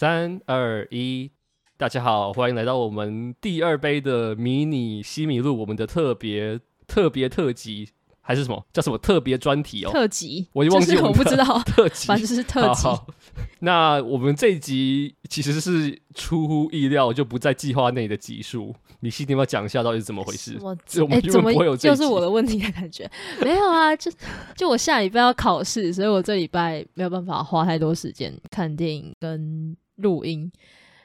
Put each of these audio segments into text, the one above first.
三二一，大家好，欢迎来到我们第二杯的迷你西米露，我们的特别特别特辑还是什么叫什么特别专题哦？特辑，我就忘记我，我不知道特辑，反正是特辑。那我们这一集其实是出乎意料，就不在计划内的集数。你细听要讲一下，到底是怎么回事？我哎，怎么又是我的问题的感觉？没有啊，就就我下礼拜要考试，所以我这礼拜没有办法花太多时间看电影跟录音，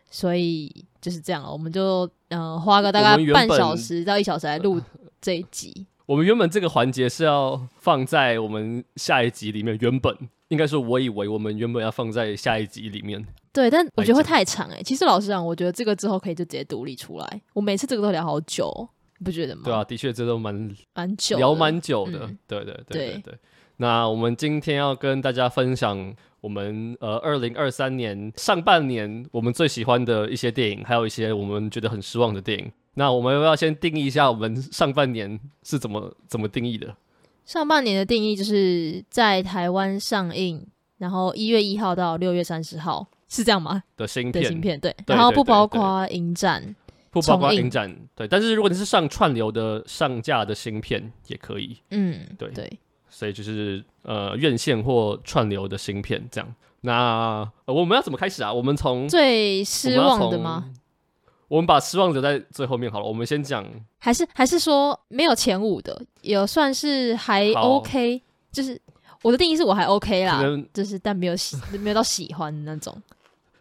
所以就是这样了。我们就嗯、呃，花个大概半小时到一小时来录这一集。我们原本这个环节是要放在我们下一集里面，原本应该说，我以为我们原本要放在下一集里面。对，但我觉得会太长哎、欸。其实老实讲，我觉得这个之后可以就直接独立出来。我每次这个都聊好久，你不觉得吗？对啊，的确这都蛮蛮久，聊蛮久的。对对对对，对。那我们今天要跟大家分享我们呃二零二三年上半年我们最喜欢的一些电影，还有一些我们觉得很失望的电影。那我们要不要先定义一下我们上半年是怎么怎么定义的？上半年的定义就是在台湾上映，然后一月一号到六月三十号。是这样吗？的新片，的新片对，然后不包括影展，不包括影展，对。但是如果你是上串流的上架的新片也可以，嗯，对对。所以就是呃院线或串流的新片这样。那、呃、我们要怎么开始啊？我们从最失望的吗？我们把失望留在最后面好了。我们先讲，还是还是说没有前五的，也算是还 OK，就是我的定义是我还 OK 啦，就是但没有喜没有到喜欢的那种。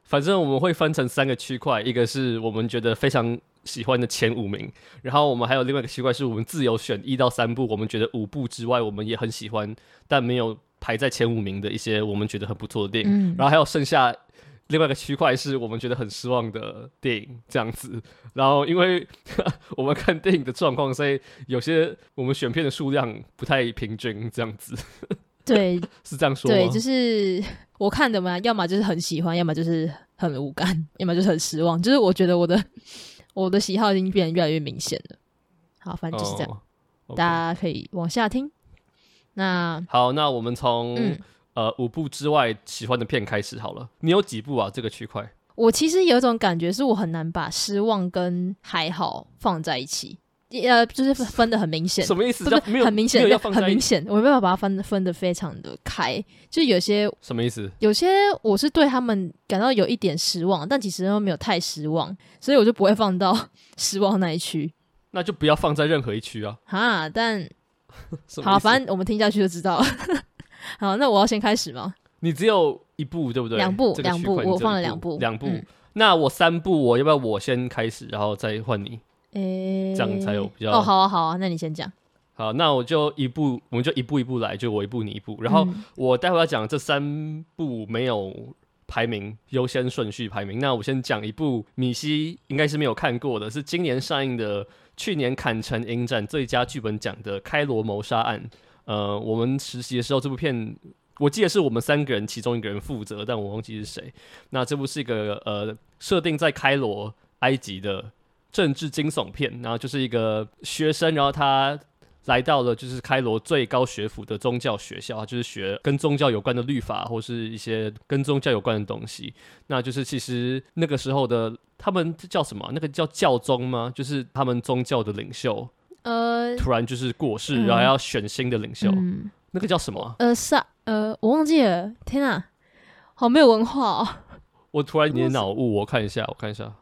反正我们会分成三个区块，一个是我们觉得非常喜欢的前五名，然后我们还有另外一个区块是我们自由选一到三部，我们觉得五部之外我们也很喜欢，但没有排在前五名的一些我们觉得很不错的电影，嗯，然后还有剩下另外一个区块是我们觉得很失望的电影这样子。然后因为我们看电影的状况，所以有些我们选片的数量不太平均这样子。对，是这样说吗？对，就是我看的嘛，要么就是很喜欢，要么就是。很无感，要么就是很失望。就是我觉得我的我的喜好已经变得越来越明显了。好，反正就是这样，oh. 大家可以往下听。那好，那我们从、嗯、呃五部之外喜欢的片开始好了。你有几部啊？这个区块？我其实有一种感觉，是我很难把失望跟还好放在一起。呃，就是分的很明显，什么意思？不是很明显，很明显，我没办法把它分分的非常的开。就有些什么意思？有些我是对他们感到有一点失望，但其实都没有太失望，所以我就不会放到 失望那一区。那就不要放在任何一区啊！哈，但 好，反正我们听下去就知道了。好，那我要先开始吗？你只有一步对不对？两步，两步，我放了两步，两步。嗯、那我三步，我要不要我先开始，然后再换你？诶、欸，这样才有比较哦，好啊，好啊，那你先讲。好，那我就一步，我们就一步一步来，就我一步你一步。然后我待会要讲这三部没有排名优先顺序排名。那我先讲一部米西应该是没有看过的，是今年上映的，去年坎城影展最佳剧本奖的《开罗谋杀案》。呃，我们实习的时候，这部片我记得是我们三个人其中一个人负责，但我忘记是谁。那这部是一个呃设定在开罗埃及的。政治惊悚片，然后就是一个学生，然后他来到了就是开罗最高学府的宗教学校，就是学跟宗教有关的律法或是一些跟宗教有关的东西。那就是其实那个时候的他们叫什么？那个叫教宗吗？就是他们宗教的领袖，呃，突然就是过世，嗯、然后要选新的领袖，嗯、那个叫什么？呃，是呃，我忘记了。天哪，好没有文化哦！我突然有点脑雾，我看一下，我看一下。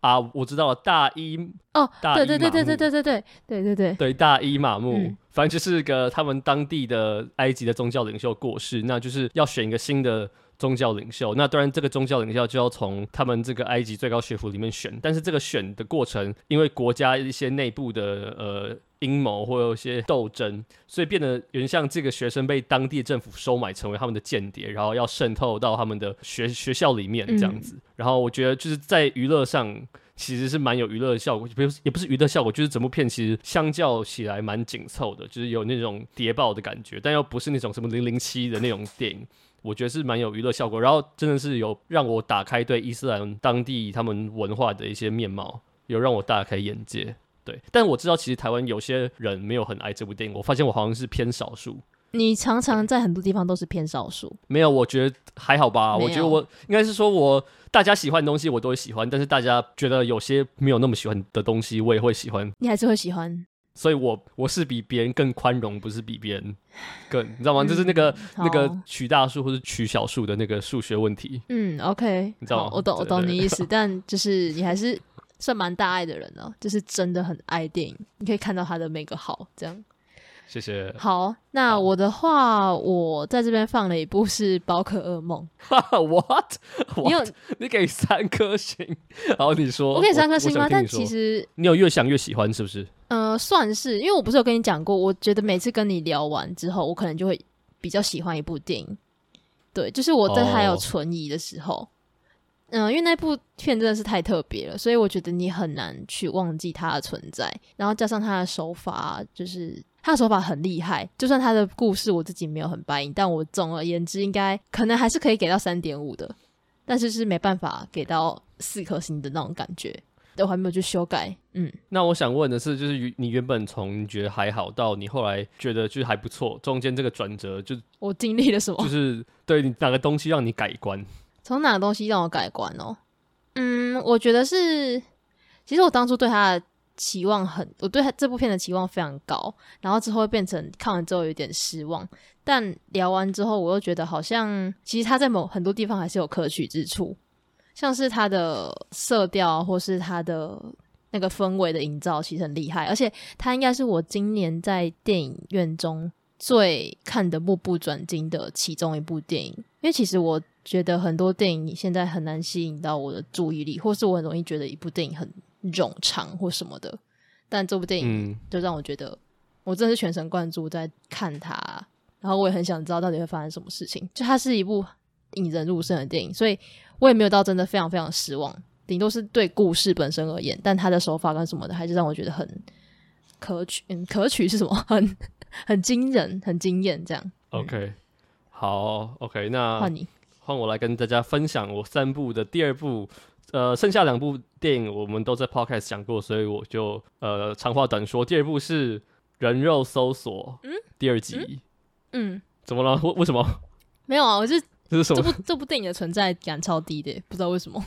啊，我知道了，大一哦，对对对对对对对对对对对对，大一马木，嗯、反正就是个他们当地的埃及的宗教领袖过世，那就是要选一个新的宗教领袖。那当然，这个宗教领袖就要从他们这个埃及最高学府里面选，但是这个选的过程，因为国家一些内部的呃。阴谋或有一些斗争，所以变得有点像这个学生被当地政府收买，成为他们的间谍，然后要渗透到他们的学学校里面这样子。嗯、然后我觉得就是在娱乐上其实是蛮有娱乐的效果，不是也不是娱乐效果，就是整部片其实相较起来蛮紧凑的，就是有那种谍报的感觉，但又不是那种什么零零七的那种电影。我觉得是蛮有娱乐效果，然后真的是有让我打开对伊斯兰当地他们文化的一些面貌，有让我大开眼界。对，但我知道其实台湾有些人没有很爱这部电影，我发现我好像是偏少数。你常常在很多地方都是偏少数。没有，我觉得还好吧。我觉得我应该是说我大家喜欢的东西我都会喜欢，但是大家觉得有些没有那么喜欢的东西，我也会喜欢。你还是会喜欢。所以我我是比别人更宽容，不是比别人更，你知道吗？嗯、就是那个那个取大数或者取小数的那个数学问题。嗯，OK，你知道吗？我懂，我懂你意思，但就是你还是算蛮大爱的人哦，就是真的很爱电影，你可以看到他的每个好，这样。谢谢。好，那我的话，我在这边放了一部是《宝可噩梦》。What？你有你给三颗星？好，你说我给三颗星吗？但其实你有越想越喜欢，是不是？呃，算是，因为我不是有跟你讲过，我觉得每次跟你聊完之后，我可能就会比较喜欢一部电影。对，就是我在还有存疑的时候，嗯、oh. 呃，因为那部片真的是太特别了，所以我觉得你很难去忘记它的存在。然后加上它的手法，就是。他的手法很厉害，就算他的故事我自己没有很 buy 但我总而言之应该可能还是可以给到三点五的，但是是没办法给到四颗星的那种感觉，我还没有去修改。嗯，那我想问的是，就是你原本从你觉得还好到你后来觉得就是还不错，中间这个转折就我经历了什么？就是对你哪个东西让你改观？从哪个东西让我改观哦？嗯，我觉得是，其实我当初对他的。期望很，我对他这部片的期望非常高，然后之后会变成看完之后有点失望。但聊完之后，我又觉得好像其实他在某很多地方还是有可取之处，像是他的色调或是他的那个氛围的营造，其实很厉害。而且他应该是我今年在电影院中最看得目不转睛的其中一部电影，因为其实我觉得很多电影现在很难吸引到我的注意力，或是我很容易觉得一部电影很。冗长或什么的，但这部电影就让我觉得，我真的是全神贯注在看它，然后我也很想知道到底会发生什么事情。就它是一部引人入胜的电影，所以我也没有到真的非常非常失望，顶多是对故事本身而言，但它的手法跟什么的，还是让我觉得很可取。嗯，可取是什么？很很惊人，很惊艳。这样。OK，好，OK，那换你，换我来跟大家分享我三部的第二部。呃，剩下两部电影我们都在 podcast 讲过，所以我就呃长话短说。第二部是《人肉搜索》嗯，第二集嗯。嗯，怎么了？为为什么？没有啊，我是 这是什么？这部这部电影的存在感超低的，不知道为什么。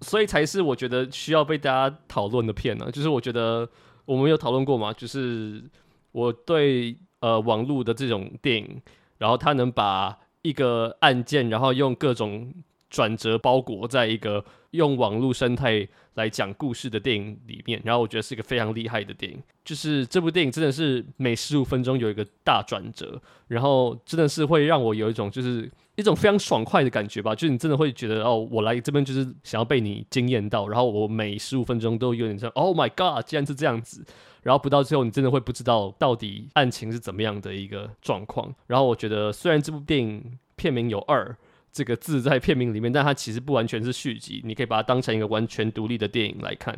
所以才是我觉得需要被大家讨论的片呢、啊。就是我觉得我们有讨论过嘛，就是我对呃网络的这种电影，然后它能把一个案件，然后用各种。转折包裹在一个用网络生态来讲故事的电影里面，然后我觉得是一个非常厉害的电影。就是这部电影真的是每十五分钟有一个大转折，然后真的是会让我有一种就是一种非常爽快的感觉吧。就是你真的会觉得哦，我来这边就是想要被你惊艳到，然后我每十五分钟都有点像 Oh my God，竟然是这样子。然后不到最后，你真的会不知道到底案情是怎么样的一个状况。然后我觉得虽然这部电影片名有二。这个字在片名里面，但它其实不完全是续集，你可以把它当成一个完全独立的电影来看。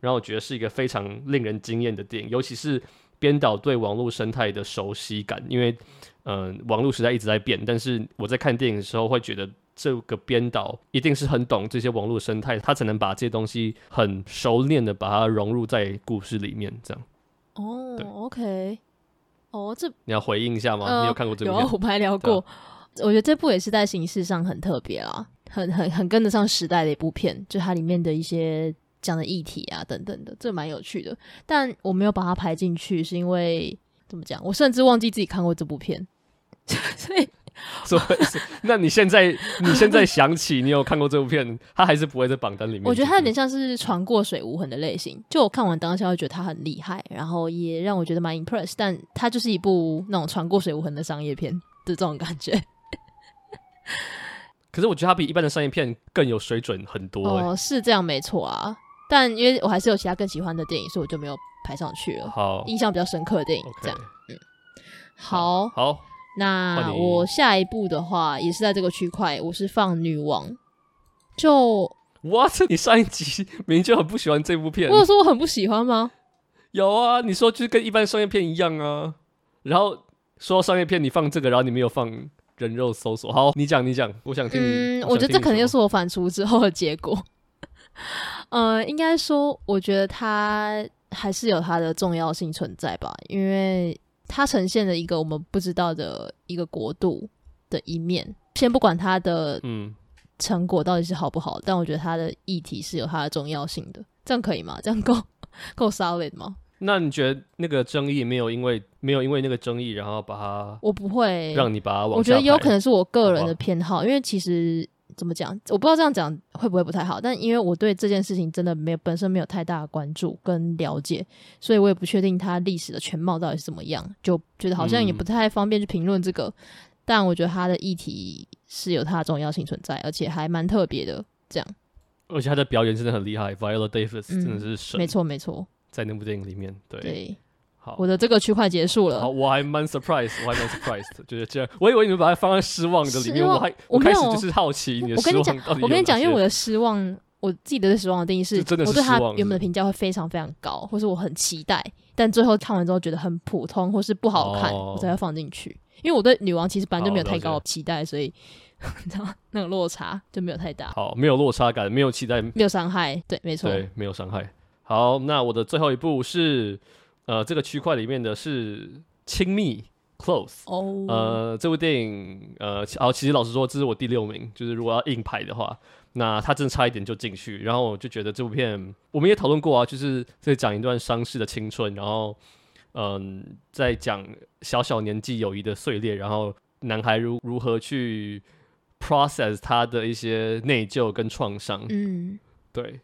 然后我觉得是一个非常令人惊艳的电影，尤其是编导对网络生态的熟悉感，因为嗯、网络时代一直在变，但是我在看电影的时候会觉得这个编导一定是很懂这些网络生态，他才能把这些东西很熟练的把它融入在故事里面。这样哦，OK，哦，这你要回应一下吗？呃、你有看过这部？有啊，我们还聊过。我觉得这部也是在形式上很特别啦，很很很跟得上时代的一部片，就它里面的一些讲的议题啊等等的，这蛮有趣的。但我没有把它排进去，是因为怎么讲？我甚至忘记自己看过这部片，所以，所以，那你现在你现在想起你有看过这部片，它还是不会在榜单里面。我觉得它有点像是船过水无痕的类型，就我看完当下会觉得它很厉害，然后也让我觉得蛮 impressed，但它就是一部那种船过水无痕的商业片的这种感觉。可是我觉得它比一般的商业片更有水准很多。哦，是这样没错啊，但因为我还是有其他更喜欢的电影，所以我就没有排上去了。好，印象比较深刻的电影.这样，嗯，好，好，那我下一步的话也是在这个区块，我是放女王。就 What？你上一集明明就很不喜欢这部片，我有说我很不喜欢吗？有啊，你说就是跟一般商业片一样啊，然后说到商业片你放这个，然后你没有放。人肉搜索，好，你讲你讲，我想听。嗯，我觉得这肯定是我反刍之后的结果。呃，应该说，我觉得它还是有它的重要性存在吧，因为它呈现了一个我们不知道的一个国度的一面。先不管它的嗯成果到底是好不好，嗯、但我觉得它的议题是有它的重要性的。这样可以吗？这样够 够 solid 吗？那你觉得那个争议没有因为没有因为那个争议，然后把它我不会让你把它我觉得有可能是我个人的偏好，因为其实怎么讲，我不知道这样讲会不会不太好，但因为我对这件事情真的没有本身没有太大的关注跟了解，所以我也不确定它历史的全貌到底是怎么样，就觉得好像也不太方便去评论这个。嗯、但我觉得它的议题是有它的重要性存在，而且还蛮特别的。这样，而且他的表演真的很厉害，Viola Davis 真的是神，没错没错。在那部电影里面，对，对好，我的这个区块结束了。好，我还蛮 surprise，我还蛮 surprised，就是这样。我以为你们把它放在失望的里面，我还我开始就是好奇你的失望到底有哪。我跟你讲，我跟你讲，因为我的失望，我自己的失望的定义是，真的是我对他原本的评价会非常非常高，或是我很期待，但最后看完之后觉得很普通，或是不好看，哦、我才会放进去。因为我对女王其实本来就没有太高的期待，所以 你知道那个落差就没有太大。好，没有落差感，没有期待，没有伤害，对，没错，对，没有伤害。好，那我的最后一步是，呃，这个区块里面的是亲密 close。哦，呃，这部电影，呃，哦，其实老实说，这是我第六名，就是如果要硬排的话，那他真的差一点就进去。然后我就觉得这部片，我们也讨论过啊，就是在讲一段伤逝的青春，然后，嗯、呃，在讲小小年纪友谊的碎裂，然后男孩如如何去 process 他的一些内疚跟创伤。嗯，对。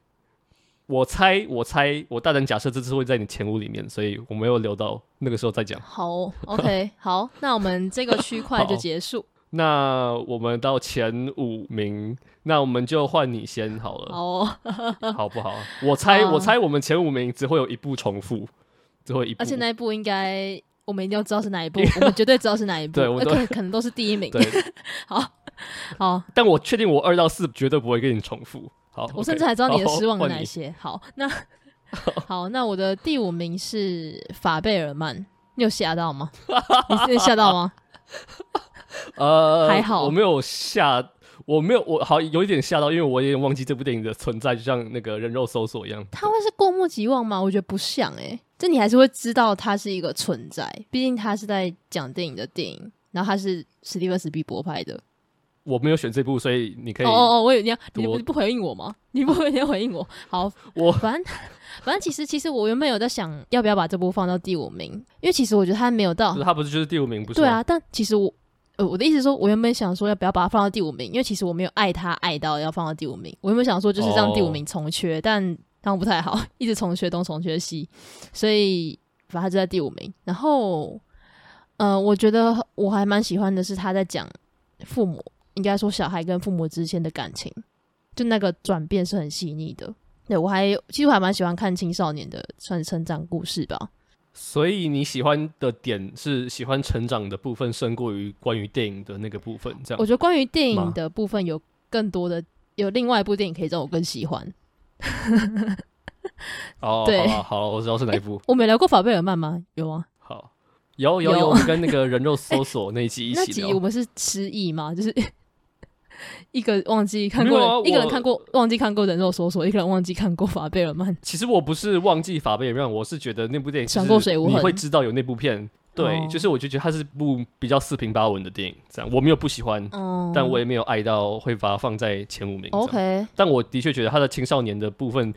我猜，我猜，我大胆假设这次会在你前五里面，所以我没有留到那个时候再讲。好，OK，好，那我们这个区块就结束。那我们到前五名，那我们就换你先好了。哦，好不好？我猜，我猜我们前五名只会有一部重复，只会一部，而且那一部应该我们一定要知道是哪一部，我们绝对知道是哪一部，对，我可能可能都是第一名。对，好，好，但我确定我二到四绝对不会跟你重复。好，我甚至还知道你的失望有哪些。好，那 好，那我的第五名是法贝尔曼，你有吓到吗？你是吓到吗？呃，还好，我没有吓，我没有，我好有一点吓到，因为我有点忘记这部电影的存在，就像那个人肉搜索一样。他会是过目即忘吗？我觉得不像哎、欸，这你还是会知道它是一个存在，毕竟他是在讲电影的电影，然后他是史蒂芬史匹柏拍的。我没有选这部，所以你可以哦哦，我有你要你不不回应我吗？你不会先回应我？好，我反正反正其实其实我原本有在想要不要把这部放到第五名，因为其实我觉得他没有到，他不是就是第五名不是？对啊，但其实我呃我的意思是说，我原本想说要不要把它放到第五名，因为其实我没有爱他爱到要放到第五名。我原本想说就是让第五名从缺，哦、但当不太好，一直从缺东从缺西，所以反正他就在第五名。然后呃，我觉得我还蛮喜欢的是他在讲父母。应该说，小孩跟父母之间的感情，就那个转变是很细腻的。对，我还其实我还蛮喜欢看青少年的算成长故事吧。所以你喜欢的点是喜欢成长的部分，胜过于关于电影的那个部分。这样，我觉得关于电影的部分有更多的，有另外一部电影可以让我更喜欢。哦，对，好，好，我知道是哪一部。欸，我没聊过法贝尔曼吗？有啊？好，有有有，跟那个人肉搜索那一集 一起，欸。那集我们是失忆吗？就是。一个忘记看过，啊、一个人看过忘记看过人肉搜索，一个人忘记看过法贝尔曼。其实我不是忘记法贝尔曼，我是觉得那部电影想过谁你会知道有那部片。对，哦、就是我就觉得它是部比较四平八稳的电影。这样我没有不喜欢，嗯、但我也没有爱到会把它放在前五名。OK，但我的确觉得他的青少年的部分，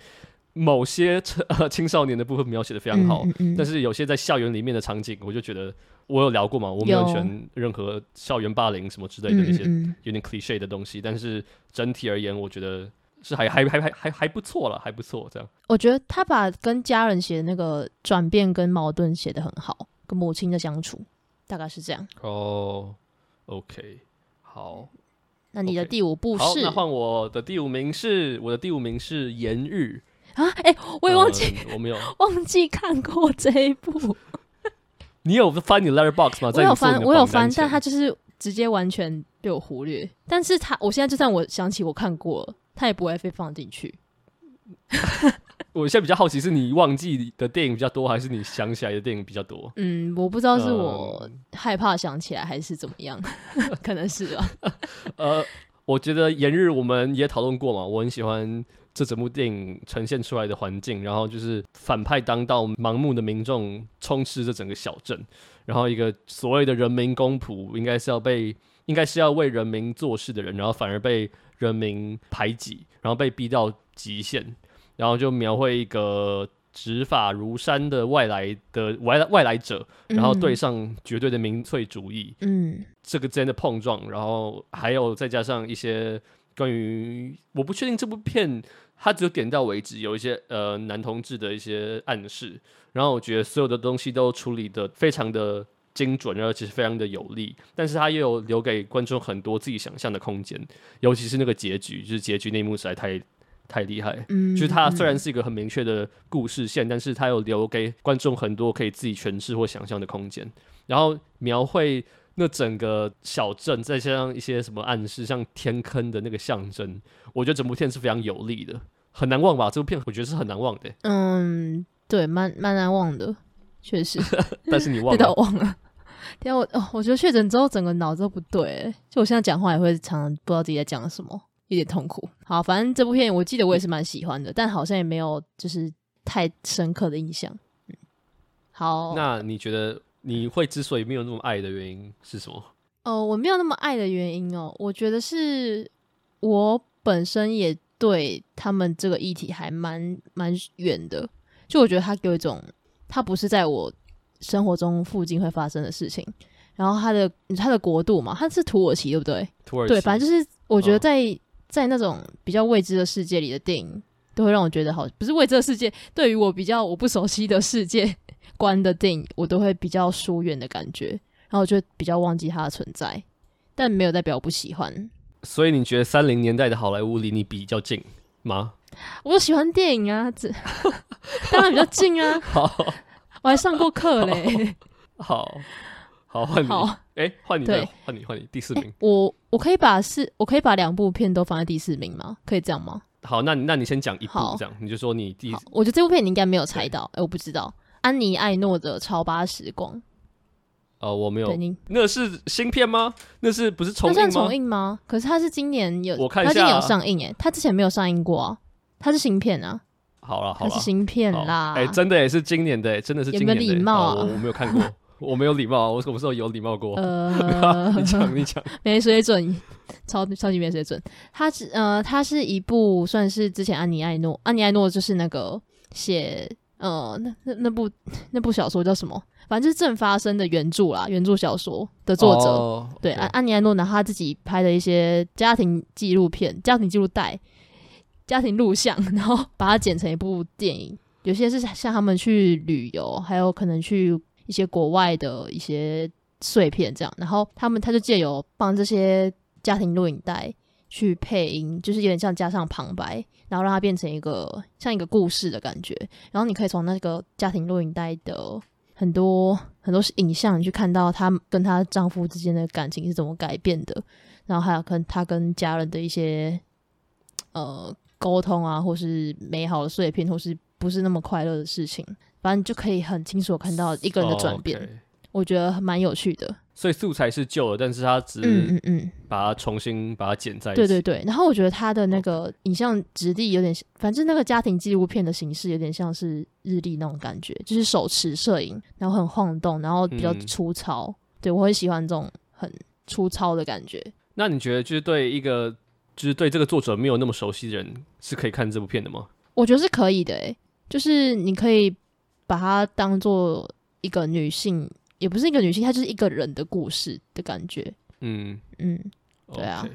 某些 青少年的部分描写的非常好，嗯嗯、但是有些在校园里面的场景，我就觉得。我有聊过嘛？我没有选任何校园霸凌什么之类的那些有点 cliche 的东西，嗯嗯、但是整体而言，我觉得是还还还还还还不错了，还不错。这样，我觉得他把跟家人写的那个转变跟矛盾写的很好，跟母亲的相处大概是这样。哦、oh,，OK，好。那你的第五部是？好，那换我的第五名是我的第五名是《言日》啊！哎、欸，我也忘记、嗯，我没有 忘记看过这一部。你有翻你 Letterboxd 吗？我有翻，我有翻，但他就是直接完全被我忽略。但是他，我现在就算我想起我看过了，他也不会被放进去。我现在比较好奇，是你忘记的电影比较多，还是你想起来的电影比较多？嗯，我不知道是我害怕想起来，还是怎么样，可能是吧。呃，我觉得《炎日》我们也讨论过嘛，我很喜欢这整部电影呈现出来的环境，然后就是反派当道，盲目的民众充斥着整个小镇，然后一个所谓的人民公仆，应该是要被，应该是要为人民做事的人，然后反而被人民排挤，然后被逼到极限，然后就描绘一个。执法如山的外来的外来外来者，然后对上绝对的民粹主义，嗯，这个之间的碰撞，然后还有再加上一些关于我不确定这部片它只有点到为止，有一些呃男同志的一些暗示，然后我觉得所有的东西都处理的非常的精准，而且是非常的有力，但是它也有留给观众很多自己想象的空间，尤其是那个结局，就是结局那一幕实在太。太厉害，嗯，就是它虽然是一个很明确的故事线，嗯，但是它有留给观众很多可以自己诠释或想象的空间。然后描绘那整个小镇，再加上一些什么暗示，像天坑的那个象征，我觉得整部片是非常有力的，很难忘吧？这部片我觉得是很难忘的。嗯，对，蛮蛮难忘的，确实。但是你忘了？忘了。因为我哦，我觉得确诊之后，整个脑子都不对，就我现在讲话也会常常不知道自己在讲什么。有点痛苦。好，反正这部片我记得我也是蛮喜欢的，但好像也没有就是太深刻的印象。嗯，好，那你觉得你会之所以没有那么爱的原因是什么？哦、呃，我没有那么爱的原因哦，我觉得是我本身也对他们这个议题还蛮蛮远的，就我觉得他给我一种，他不是在我生活中附近会发生的事情。然后他的他的国度嘛，他是土耳其对不对？土耳其，对，反正就是我觉得在。哦在那种比较未知的世界里的电影，都会让我觉得好，不是未知的世界，对于我比较我不熟悉的世界观的电影，我都会比较疏远的感觉，然后就比较忘记它的存在，但没有代表我不喜欢。所以你觉得三零年代的好莱坞离你比较近吗？我喜欢电影啊，这 当然比较近啊。好，我还上过课嘞。好。好，换你。哎，换、欸、你，对，换你，换你，第四名。欸、我我可以把四，我可以把两部片都放在第四名吗？可以这样吗？好，那你那你先讲一部，这样你就说你第。我觉得这部片你应该没有猜到，哎、欸，我不知道。安妮艾诺的《超八时光》。哦，我没有。那是新片吗？那是不是重映吗？那算重映吗？可是它是今年有，我看一下，它今年有上映，哎，它之前没有上映过啊，它是新片啊。好了好了，它是新片啦。哎、欸，真的也是今年的，真的是今年的。有没有礼貌啊？我我没有看过。我没有礼貌，我什么时候有礼貌过？呃，你讲，你讲，没水准，超超级没水准。它是呃，它是一部算是之前安妮艾诺，安妮艾诺就是那个写呃那那那部那部小说叫什么？反正就是正发生的原著啦，原著小说的作者。Oh. 对，安安妮安诺拿他自己拍的一些家庭纪录片、家庭记录带、家庭录像，然后把它剪成一部电影。有些是像他们去旅游，还有可能去。一些国外的一些碎片，这样，然后他们他就借由帮这些家庭录影带去配音，就是有点像加上旁白，然后让它变成一个像一个故事的感觉。然后你可以从那个家庭录影带的很多很多影像，你去看到她跟她丈夫之间的感情是怎么改变的，然后还有跟她跟家人的一些呃沟通啊，或是美好的碎片，或是不是那么快乐的事情。反正就可以很清楚看到一个人的转变我觉得蛮有趣的。所以素材是旧的，但是它只嗯嗯嗯把它重新把它剪在一起。对对对，然后我觉得它的那个影像质地有点，反正那个家庭纪录片的形式有点像是日历那种感觉，就是手持摄影，然后很晃动，然后比较粗糙。嗯、对我很喜欢这种很粗糙的感觉。那你觉得就是对一个就是对这个作者没有那么熟悉的人是可以看这部片的吗？我觉得是可以的，诶，就是你可以。把它当做一个女性，也不是一个女性，她就是一个人的故事的感觉。嗯嗯，对啊。Okay.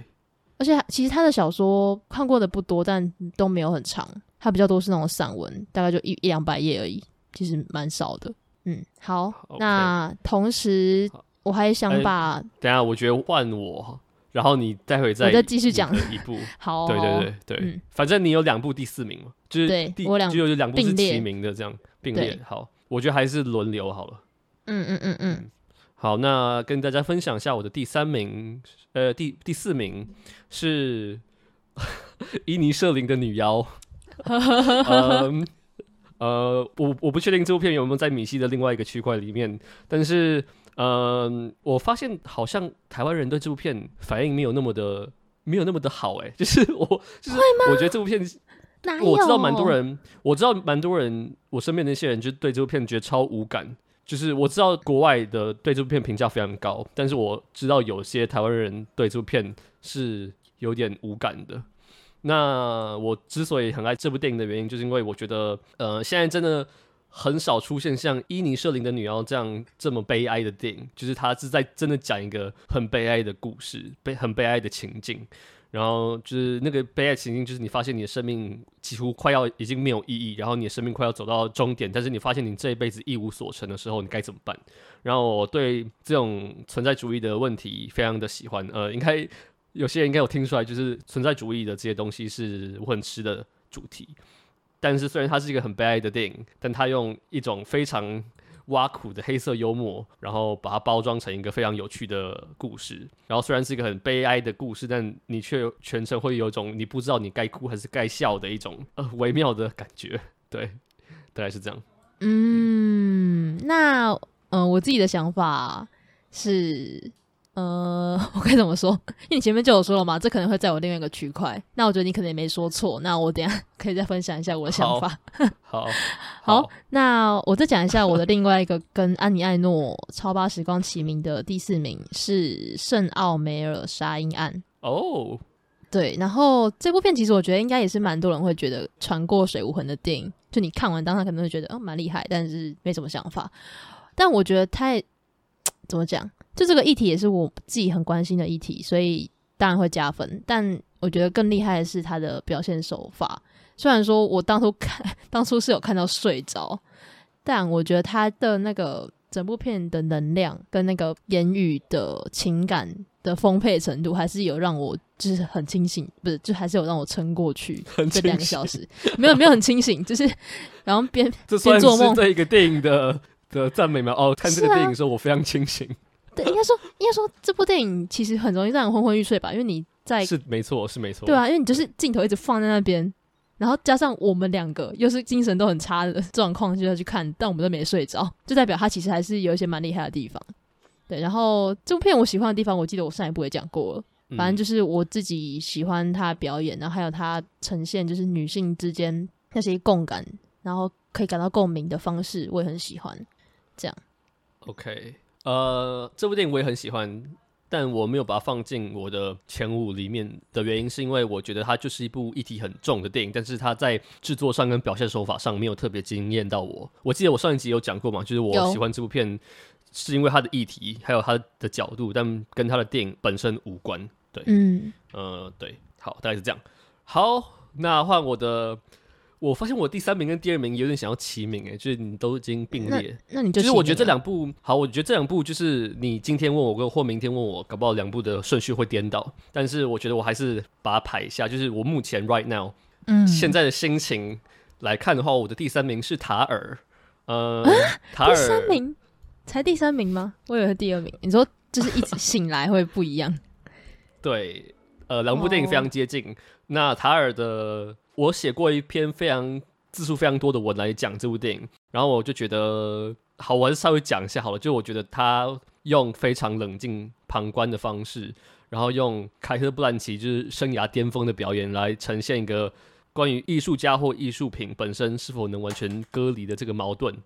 而且其实她的小说看过的不多，但都没有很长，她比较多是那种散文，大概就一一两百页而已，其实蛮少的。嗯，好。Okay. 那同时我还想把，欸、等下我觉得换我，然后你待会再再继续讲一部。好，对对对对，嗯、反正你有两部第四名嘛，就是第对我两就有两部是齐名的这样。并列好，我觉得还是轮流好了。嗯嗯嗯嗯，好，那跟大家分享一下我的第三名，呃，第第四名是 伊尼舍林的女妖。嗯，呃，我我不确定这部片有没有在米西的另外一个区块里面，但是，嗯、呃，我发现好像台湾人对这部片反应没有那么的没有那么的好，哎，就是我就是我觉得这部片。我知道蛮多人，我知道蛮多人，我身边那些人就对这部片觉得超无感。就是我知道国外的对这部片评价非常高，但是我知道有些台湾人对这部片是有点无感的。那我之所以很爱这部电影的原因，就是因为我觉得，呃，现在真的很少出现像伊尼舍林的女妖这样这么悲哀的电影，就是他是在真的讲一个很悲哀的故事，悲很悲哀的情境。然后就是那个悲哀情境，就是你发现你的生命几乎快要已经没有意义，然后你的生命快要走到终点，但是你发现你这一辈子一无所成的时候，你该怎么办？然后我对这种存在主义的问题非常的喜欢。呃，应该有些人应该有听出来，就是存在主义的这些东西是我很吃的主题。但是虽然它是一个很悲哀的电影，但它用一种非常挖苦的黑色幽默，然后把它包装成一个非常有趣的故事。然后虽然是一个很悲哀的故事，但你却全程会有一种你不知道你该哭还是该笑的一种呃微妙的感觉。对，大概是这样。嗯，那嗯、呃，我自己的想法是。呃，我该怎么说？因为你前面就有说了嘛，这可能会在我另外一个区块。那我觉得你可能也没说错。那我等一下 可以再分享一下我的想法。好，好，好，那我再讲一下我的另外一个跟安妮艾诺超八时光齐名的第四名是圣奥梅尔杀婴案。哦，对，然后这部片其实我觉得应该也是蛮多人会觉得船过水无痕的电影。就你看完当下可能会觉得哦蛮厉害，但是没什么想法。但我觉得太 怎么讲？就这个议题也是我自己很关心的议题，所以当然会加分。但我觉得更厉害的是他的表现手法。虽然说我当初看，当初是有看到睡着，但我觉得他的那个整部片的能量跟那个言语的情感的丰沛程度，还是有让我就是很清醒，不是，就还是有让我撑过去 这两个小时。没有没有很清醒，就是然后边边做梦。这一个电影的的赞美吗？哦，看这个电影的时候我非常清醒。对，应该说，应该说，这部电影其实很容易让人昏昏欲睡吧，因为你在是没错，是没错，对啊，因为你就是镜头一直放在那边，然后加上我们两个又是精神都很差的 状况，就要去看，但我们都没睡着，就代表他其实还是有一些蛮厉害的地方。对，然后这部片我喜欢的地方，我记得我上一部也讲过了，反正就是我自己喜欢他表演，然后还有他呈现就是女性之间那些共感，然后可以感到共鸣的方式，我也很喜欢。这样，OK。呃，这部电影我也很喜欢，但我没有把它放进我的前五里面的原因，是因为我觉得它就是一部议题很重的电影，但是它在制作上跟表现手法上没有特别惊艳到我。我记得我上一集有讲过嘛，就是我喜欢这部片是因为它的议题还有它的角度，但跟它的电影本身无关。对，嗯，呃，对，好，大概是这样。好，那换我的。我发现我第三名跟第二名有点想要齐名诶，就是你都已经并列。那，那你就其实我觉得这两部好，我觉得这两部就是你今天问我跟或明天问我，搞不好两部的顺序会颠倒。但是我觉得我还是把它排一下，就是我目前 right now，嗯，现在的心情来看的话，我的第三名是塔尔。呃，啊、塔尔第三名才第三名吗？我以为是第二名。你说就是一直醒来会不一样？对，呃，两部电影非常接近。哦、那塔尔的。我写过一篇非常字数非常多的文来讲这部电影，然后我就觉得好，我还是稍微讲一下好了。就我觉得他用非常冷静旁观的方式，然后用凯特·布兰奇就是生涯巅峰的表演来呈现一个关于艺术家或艺术品本身是否能完全割离的这个矛盾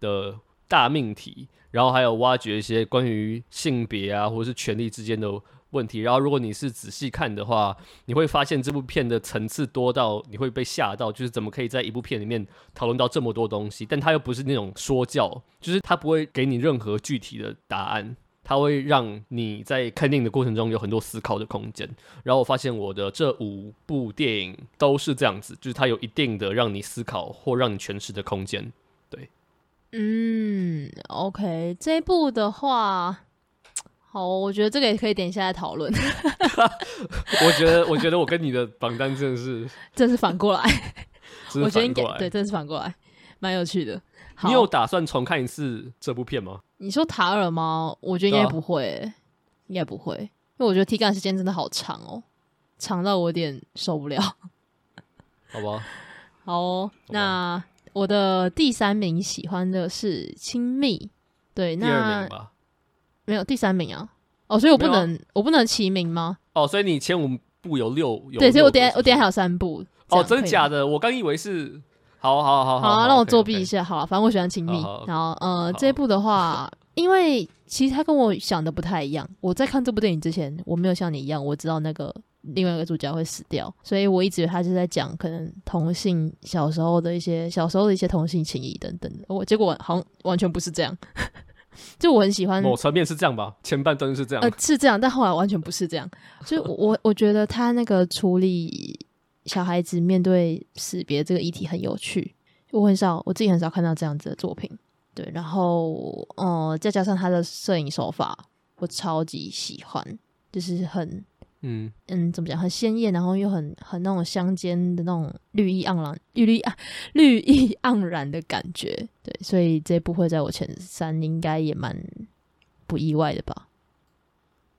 的大命题，然后还有挖掘一些关于性别啊或者是权力之间的。问题，然后如果你是仔细看的话，你会发现这部片的层次多到你会被吓到，就是怎么可以在一部片里面讨论到这么多东西？但它又不是那种说教，就是它不会给你任何具体的答案，它会让你在看电影的过程中有很多思考的空间。然后我发现我的这五部电影都是这样子，就是它有一定的让你思考或让你诠释的空间。对，嗯，OK，这一部的话。好，我觉得这个也可以点一下来讨论。我觉得，我觉得我跟你的榜单真的是，真是反过来。我觉得应该对，真是反过来，蛮有趣的。你有打算重看一次这部片吗？你说塔尔吗？我觉得应该不会、欸，啊、应该不会，因为我觉得体感时间真的好长哦，长到我有点受不了。好吧，好、哦，那我的第三名喜欢的是亲密，对，那第二名吧。没有第三名啊，哦，所以我不能，啊、我不能齐名吗？哦，所以你前五部有六，有对，所以我等下我等下还有三部，哦，真的假的？我刚以为是。好好好好，好，让我作弊一下。好，反正我喜欢亲密。然后，呃，这部的话，因为其实他跟我想的不太一样。我在看这部电影之前，我没有像你一样，我知道那个另外一个主角会死掉，所以我一直以为他是在讲可能同性小时候的一些小时候的一些同性情谊等等的。我结果好像完全不是这样。就我很喜欢，某层面是这样吧，前半段是这样，呃，是这样，但后来完全不是这样。就我我觉得他那个处理。小孩子面对死别这个议题很有趣，我很少我自己很少看到这样子的作品，对，然后呃再加上他的摄影手法，我超级喜欢，就是很嗯嗯怎么讲，很鲜艳，然后又很很那种乡间的那种绿意盎然、绿绿啊 绿意盎然的感觉，对，所以这部会在我前三，应该也蛮不意外的吧？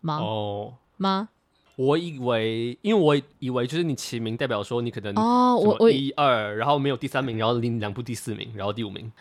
吗？哦，吗？我以为，因为我以为就是你起名代表说你可能哦，我一二，然后没有第三名，然后领两部第四名，然后第五名。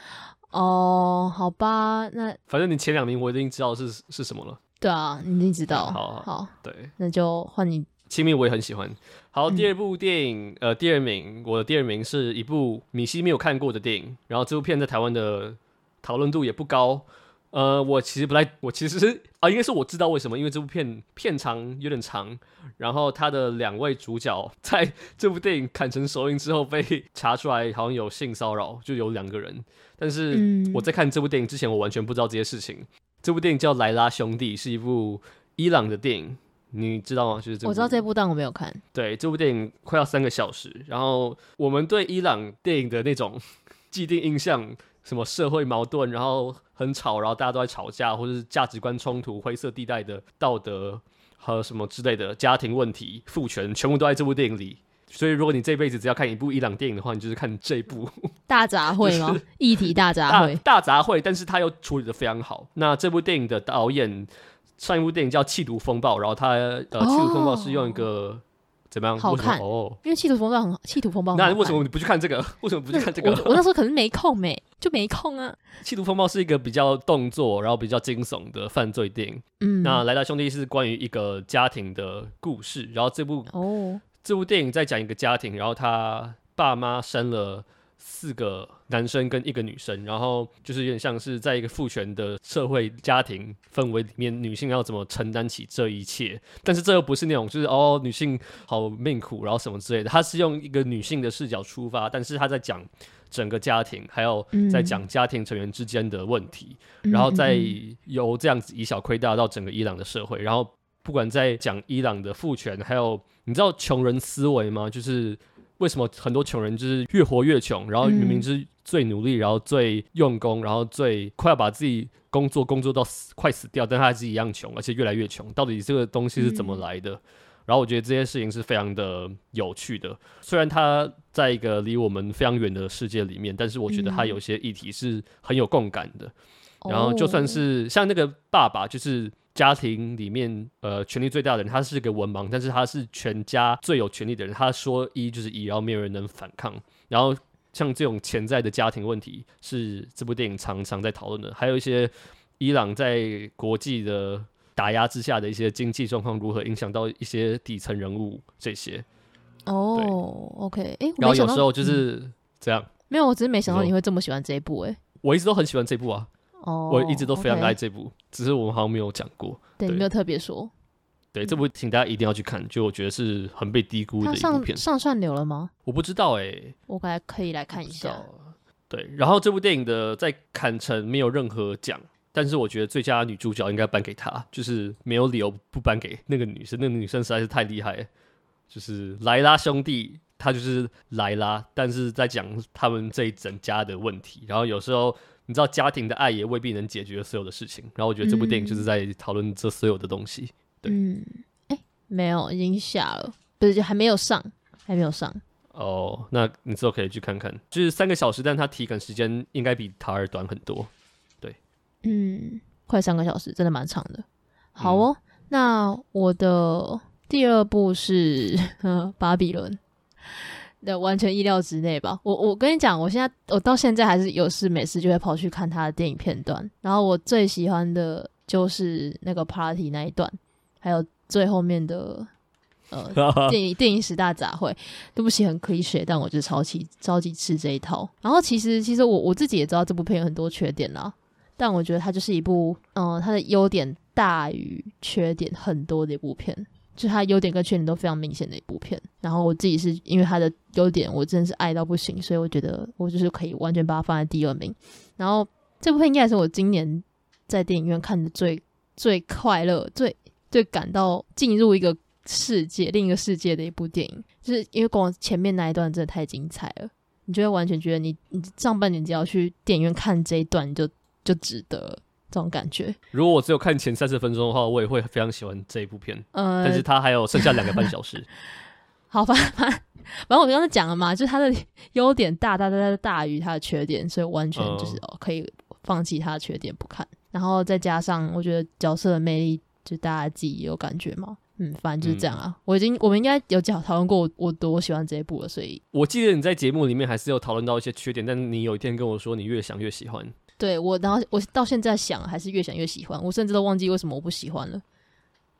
哦，好吧，那反正你前两名我已经知道是是什么了。对啊，你一定知道。好好，好，对，那就换你。亲密我也很喜欢。好，第二部电影，嗯、呃，第二名，我的第二名是一部米西没有看过的电影，然后这部片在台湾的讨论度也不高。呃，我其实不太，我其实是啊，应该是我知道为什么，因为这部片片长有点长，然后他的两位主角在这部电影砍成首映之后被查出来好像有性骚扰，就有两个人。但是我在看这部电影之前，我完全不知道这些事情。这部电影叫《莱拉兄弟》，是一部伊朗的电影，你知道吗？就是我知道这部，但我没有看。对，这部电影快要三个小时，然后我们对伊朗电影的那种 既定印象。什么社会矛盾，然后很吵，然后大家都在吵架，或者是价值观冲突、灰色地带的道德和什么之类的家庭问题、父权，全部都在这部电影里。所以，如果你这辈子只要看一部伊朗电影的话，你就是看这部大杂烩吗？议题大杂烩，大杂烩，但是他又处理的非常好。那这部电影的导演上一部电影叫《气毒风暴》，然后他呃，《气毒风暴》是用一个。哦怎么样？好看哦，因为《气毒风暴》很好，《缉毒风暴》那为什么你不去看这个？为什么不去看这个？我，我那时候可能没空没，就没空啊。《气毒风暴》是一个比较动作，然后比较惊悚的犯罪电影。嗯，那《莱拉兄弟》是关于一个家庭的故事，然后这部哦，这部电影在讲一个家庭，然后他爸妈生了。四个男生跟一个女生，然后就是有点像是在一个父权的社会家庭氛围里面，女性要怎么承担起这一切？但是这又不是那种就是哦，女性好命苦，然后什么之类的。他是用一个女性的视角出发，但是他在讲整个家庭，还有在讲家庭成员之间的问题，嗯、然后再由这样子以小亏大到整个伊朗的社会。然后不管在讲伊朗的父权，还有你知道穷人思维吗？就是。为什么很多穷人就是越活越穷？然后明明是最努力，然后最用功，然后最快要把自己工作工作到死快死掉，但他还是一样穷，而且越来越穷。到底这个东西是怎么来的？然后我觉得这件事情是非常的有趣的。虽然他在一个离我们非常远的世界里面，但是我觉得他有些议题是很有共感的。然后就算是像那个爸爸，就是。家庭里面，呃，权力最大的人，他是个文盲，但是他是全家最有权力的人。他说一就是一，然后没有人能反抗。然后像这种潜在的家庭问题，是这部电影常常在讨论的。还有一些伊朗在国际的打压之下的一些经济状况如何影响到一些底层人物这些。哦，OK，哎、欸，然后有时候就是这样、嗯。没有，我只是没想到你会这么喜欢这一部、欸。哎，我一直都很喜欢这部啊。哦，我一直都非常爱这部，只是我们好像没有讲过。对，没有特别说。对，这部请大家一定要去看，就我觉得是很被低估的一部片。上上流了吗？我不知道哎，我本来可以来看一下。对，然后这部电影的在坎城没有任何奖，但是我觉得最佳女主角应该颁给她，就是没有理由不颁给那个女生。那个女生实在是太厉害，就是莱拉兄弟，她就是莱拉，但是在讲他们这一整家的问题，然后有时候。你知道家庭的爱也未必能解决所有的事情，然后我觉得这部电影就是在讨论这所有的东西。对，嗯，哎、欸，没有，已经下了，不是，就还没有上，还没有上。哦，那你之后可以去看看，就是三个小时，但它体感时间应该比塔尔短很多。对，嗯，快三个小时，真的蛮长的。好哦，嗯、那我的第二部是 《巴比伦》。的完全意料之内吧。我我跟你讲，我现在我到现在还是有事没事就会跑去看他的电影片段。然后我最喜欢的就是那个 party 那一段，还有最后面的呃 电影电影十大杂烩，对不起很 cliché，但我就超级超级吃这一套。然后其实其实我我自己也知道这部片有很多缺点啦，但我觉得它就是一部嗯、呃，它的优点大于缺点很多的一部片。就它优点跟缺点都非常明显的一部片，然后我自己是因为它的优点，我真的是爱到不行，所以我觉得我就是可以完全把它放在第二名。然后这部片应该是我今年在电影院看的最最快乐、最最感到进入一个世界、另一个世界的一部电影，就是因为光前面那一段真的太精彩了，你就会完全觉得你你上半年只要去电影院看这一段就就值得。这种感觉，如果我只有看前三十分钟的话，我也会非常喜欢这一部片。呃，但是它还有剩下两个半小时。好吧，反正反正我刚才讲了嘛，就是它的优点大大大大大于它的缺点，所以完全就是、呃、哦可以放弃它的缺点不看。然后再加上我觉得角色的魅力，就大家自己有感觉嘛。嗯，反正就是这样啊。嗯、我已经我们应该有讲讨论过我我多喜欢这一部了，所以我记得你在节目里面还是有讨论到一些缺点，但你有一天跟我说你越想越喜欢。对我，然后我到现在想，还是越想越喜欢。我甚至都忘记为什么我不喜欢了。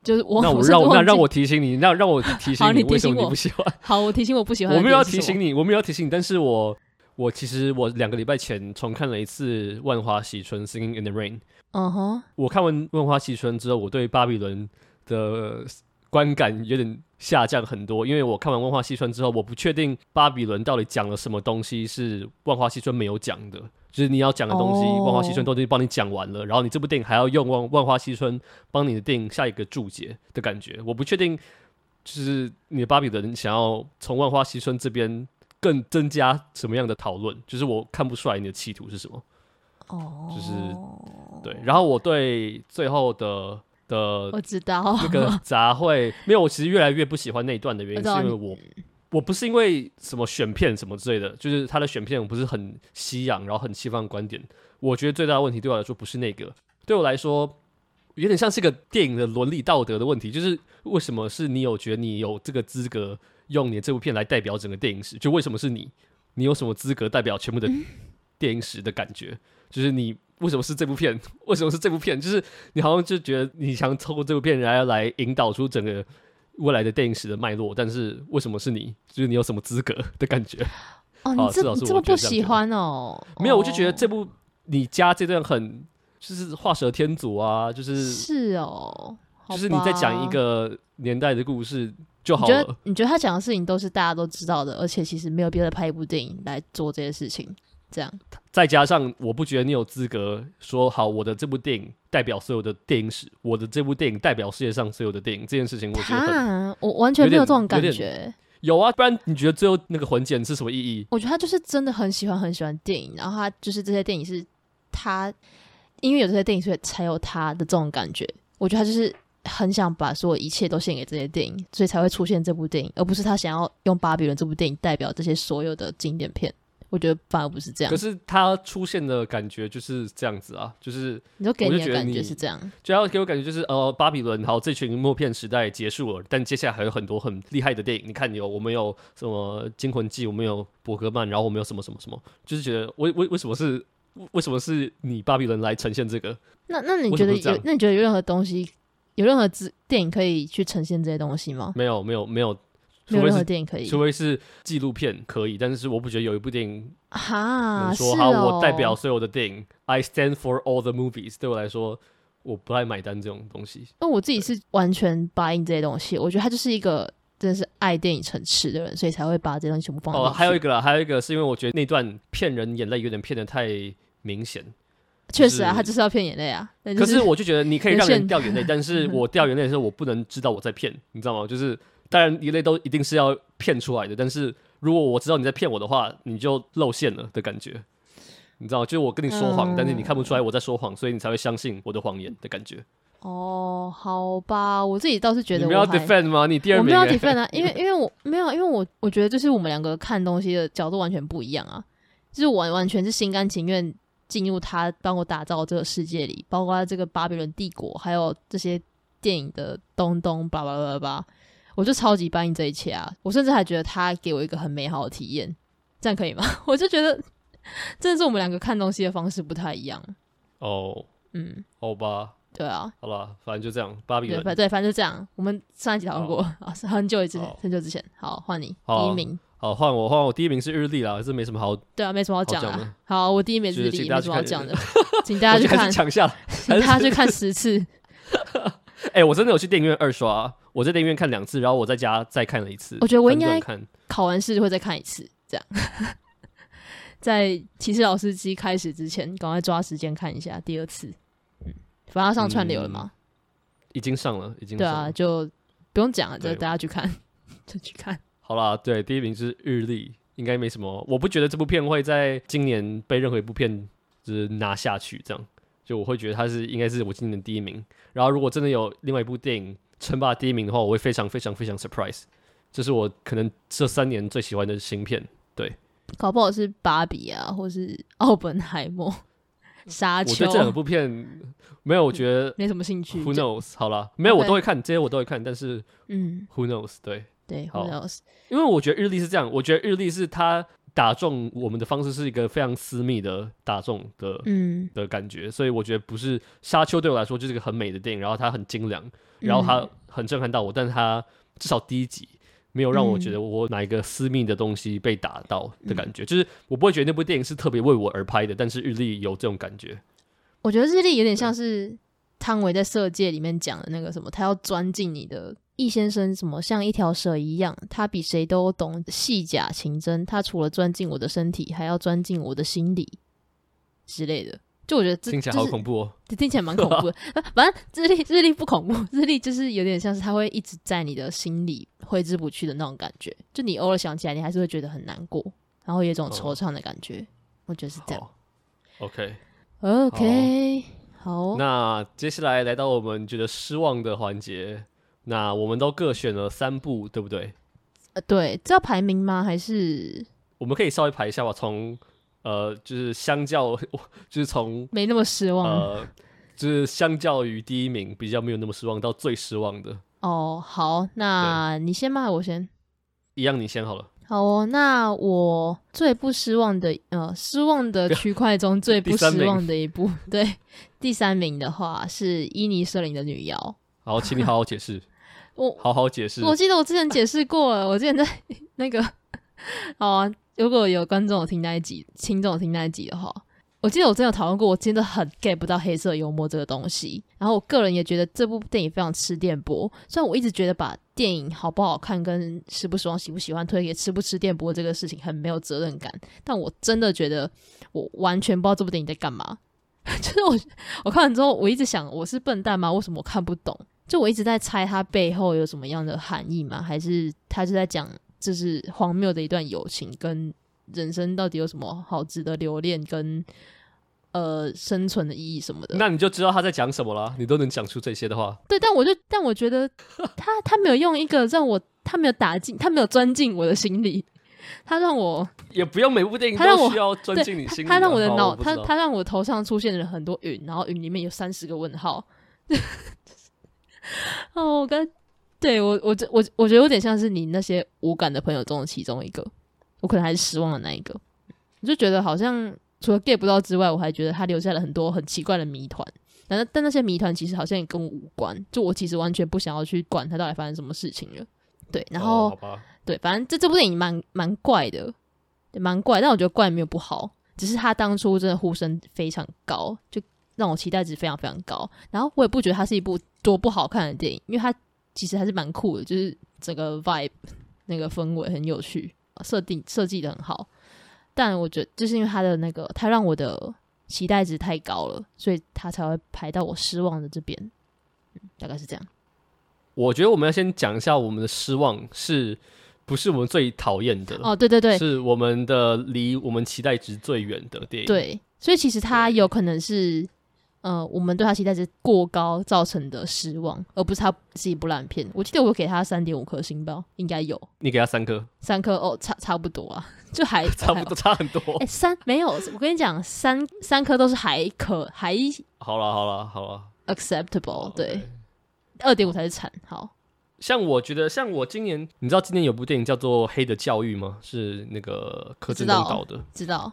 就是我，那我让我那让我提醒你，那让我提醒你，为什么你不喜欢？好，我提醒我不喜欢。我没有要提醒你，我没有要提醒你，但是我我其实我两个礼拜前重看了一次《万花嬉春》（Singing in the Rain）。嗯哼，我看完《万花嬉春》之后，我对巴比伦的观感有点下降很多，因为我看完《万花嬉春》之后，我不确定巴比伦到底讲了什么东西是《万花嬉春》没有讲的。就是你要讲的东西，《万花嬉春》都已经帮你讲完了，然后你这部电影还要用《万万花嬉春》帮你的电影下一个注解的感觉，我不确定，就是你的巴比伦想要从《万花嬉春》这边更增加什么样的讨论，就是我看不出来你的企图是什么。哦，就是对，然后我对最后的的我知道那个杂烩没有，我其实越来越不喜欢那一段的原因是因为我。我不是因为什么选片什么之类的，就是他的选片我不是很西洋，然后很西方的观点。我觉得最大的问题对我来说不是那个，对我来说有点像是个电影的伦理道德的问题，就是为什么是你有觉得你有这个资格用你的这部片来代表整个电影史？就为什么是你？你有什么资格代表全部的电影史的感觉？就是你为什么是这部片？为什么是这部片？就是你好像就觉得你想透过这部片来来引导出整个。未来的电影史的脉络，但是为什么是你？就是你有什么资格的感觉？哦，你这这么不喜欢哦？没有，我就觉得这部你加这段很就是画蛇添足啊，就是是哦，就是你在讲一个年代的故事就好了。你觉得，你觉得他讲的事情都是大家都知道的，而且其实没有必要再拍一部电影来做这些事情。这样，再加上我不觉得你有资格说好我的这部电影代表所有的电影史，我的这部电影代表世界上所有的电影这件事情，我觉得，我完全没有这种感觉。有啊，不然你觉得最后那个混剪是什么意义？我觉得他就是真的很喜欢很喜欢电影，然后他就是这些电影是他，因为有这些电影，所以才有他的这种感觉。我觉得他就是很想把所有一切都献给这些电影，所以才会出现这部电影，而不是他想要用《巴比伦》这部电影代表这些所有的经典片。我觉得反而不是这样，可是他出现的感觉就是这样子啊，就是你就给你的感觉是这样，就要给我感觉就是呃，巴比伦好，这群默片时代结束了，但接下来还有很多很厉害的电影。你看有我们有什么《惊魂记》，我们有伯格曼，然后我们有什么什么什么，就是觉得为为为什么是为什么是你巴比伦来呈现这个？那那你觉得有？那你觉得有任何东西有任何资电影可以去呈现这些东西吗？没有，没有，没有。没有任何电影可以，除非是纪录片可以，但是我不觉得有一部电影哈能说好，我代表所有的电影，I stand for all the movies。对我来说，我不爱买单这种东西。那我自己是完全 buy in 这些东西，我觉得他就是一个真的是爱电影城池的人，所以才会把这些东西全部放。哦，还有一个啦，还有一个是因为我觉得那段骗人眼泪有点骗的太明显。确实啊，他就是要骗眼泪啊。可是我就觉得你可以让人掉眼泪，但是我掉眼泪的时候，我不能知道我在骗，你知道吗？就是。当然，一类都一定是要骗出来的。但是如果我知道你在骗我的话，你就露馅了的感觉，你知道？就我跟你说谎，但是你看不出来我在说谎，所以你才会相信我的谎言的感觉。哦，好吧，我自己倒是觉得我，你们要 defend 吗？你第二名，我没有 defend 啊，因为因为我没有，因为我我觉得就是我们两个看东西的角度完全不一样啊，就是完完全是心甘情愿进入他帮我打造这个世界里，包括这个巴比伦帝国，还有这些电影的东东，叭叭叭叭。我就超级欢迎这一切啊！我甚至还觉得他给我一个很美好的体验，这样可以吗？我就觉得，真的是我们两个看东西的方式不太一样。哦，嗯，好吧。对啊，好了，反正就这样。芭比对，反对，反正就这样。我们上一集讨论过啊，是很久以前，很久之前。好，换你第一名。好，换我，换我。第一名是日历啦，这没什么好。对啊，没什么好讲的。好，我第一名是日历，没什么好讲的。请大家去看，抢下，请大家去看十次。哎，我真的有去电影院二刷，我在电影院看两次，然后我在家再看了一次。我觉得我应该考完试会再看一次，这样。在骑士老司机开始之前，赶快抓时间看一下第二次。嗯，反正上串流了吗？已经上了，已经。对啊，就不用讲了，就大家去看，就去看。好啦，对，第一名是日历，应该没什么。我不觉得这部片会在今年被任何一部片就是拿下去，这样就我会觉得他是应该是我今年第一名。然后如果真的有另外一部电影称霸第一名的话，我会非常非常非常 surprise。这是我可能这三年最喜欢的新片，对。搞不好是芭比啊，或是奥本海默、沙丘。我对这两部片没有，我觉得 没什么兴趣。Who knows？好了，没有，我都会看，这些我都会看，但是嗯，Who knows？对对，Who knows？因为我觉得日历是这样，我觉得日历是他打中我们的方式是一个非常私密的打中的嗯的感觉，所以我觉得不是沙丘对我来说就是一个很美的电影，然后它很精良，然后它很震撼到我，但是它至少第一集。没有让我觉得我哪一个私密的东西被打到的感觉，嗯、就是我不会觉得那部电影是特别为我而拍的，但是日历有这种感觉。我觉得日历有点像是汤唯在《色戒》里面讲的那个什么，他要钻进你的易先生，什么像一条蛇一样，他比谁都懂细甲情真，他除了钻进我的身体，还要钻进我的心里之类的。就我觉得这听起来好恐怖哦，这听起来蛮恐怖的。反正日历日历不恐怖，日历就是有点像是他会一直在你的心里挥之不去的那种感觉。就你偶尔想起来，你还是会觉得很难过，然后有一种惆怅的感觉。我觉得是这样。OK OK 好。那接下来来到我们觉得失望的环节，那我们都各选了三部，对不对？呃，对，这要排名吗？还是我们可以稍微排一下吧，从。呃，就是相较，就是从没那么失望，呃，就是相较于第一名比较没有那么失望到最失望的。哦，好，那你先吗？我先，一样，你先好了。好哦，那我最不失望的，呃，失望的区块中最不失望的一部，对，第三名的话是伊尼舍林的女妖。好，请你好好解释。我好好解释。我记得我之前解释过了，我之前在那个，好啊。如果有观众有听那一集，听众有听那一集的话，我记得我真的有讨论过，我真的很 get 不到黑色幽默这个东西。然后我个人也觉得这部电影非常吃电波。虽然我一直觉得把电影好不好看跟失不失望、喜不喜欢推给吃不吃电波这个事情很没有责任感，但我真的觉得我完全不知道这部电影在干嘛。就是我我看完之后，我一直想我是笨蛋吗？为什么我看不懂？就我一直在猜他背后有什么样的含义吗？还是他是在讲？这是荒谬的一段友情，跟人生到底有什么好值得留恋，跟呃生存的意义什么的。那你就知道他在讲什么了，你都能讲出这些的话。对，但我就但我觉得他他没有用一个让我他没有打进他没有钻进我的心里，他让我也不用每部电影都需要钻进你心里。他让我的脑他他让我头上出现了很多云，然后云里面有三十个问号。哦，我刚。对我，我这我我觉得有点像是你那些无感的朋友中的其中一个，我可能还是失望的那一个。我就觉得好像除了 get 不到之外，我还觉得他留下了很多很奇怪的谜团。但但那些谜团其实好像也跟我无关，就我其实完全不想要去管他到底发生什么事情了。对，然后、哦、对，反正这这部电影蛮蛮怪的，蛮怪，但我觉得怪没有不好，只是他当初真的呼声非常高，就让我期待值非常非常高。然后我也不觉得它是一部多不好看的电影，因为它。其实还是蛮酷的，就是整个 vibe 那个氛围很有趣，设定设计的很好。但我觉得就是因为它的那个，它让我的期待值太高了，所以它才会排到我失望的这边。嗯，大概是这样。我觉得我们要先讲一下我们的失望是不是我们最讨厌的哦？对对对，是我们的离我们期待值最远的电影。对，所以其实它有可能是。呃，我们对他期待值过高造成的失望，而不是他是一部烂片。我记得我给他三点五颗星吧，应该有。你给他三颗？三颗哦，差差不多啊，就还 差不多，差很多。哎、欸，三没有，我跟你讲，三三颗都是还可还。好了好了好了，acceptable，对，二点五才是惨。好，像我觉得，像我今年，你知道今年有部电影叫做《黑的教育》吗？是那个柯震东导的，知道。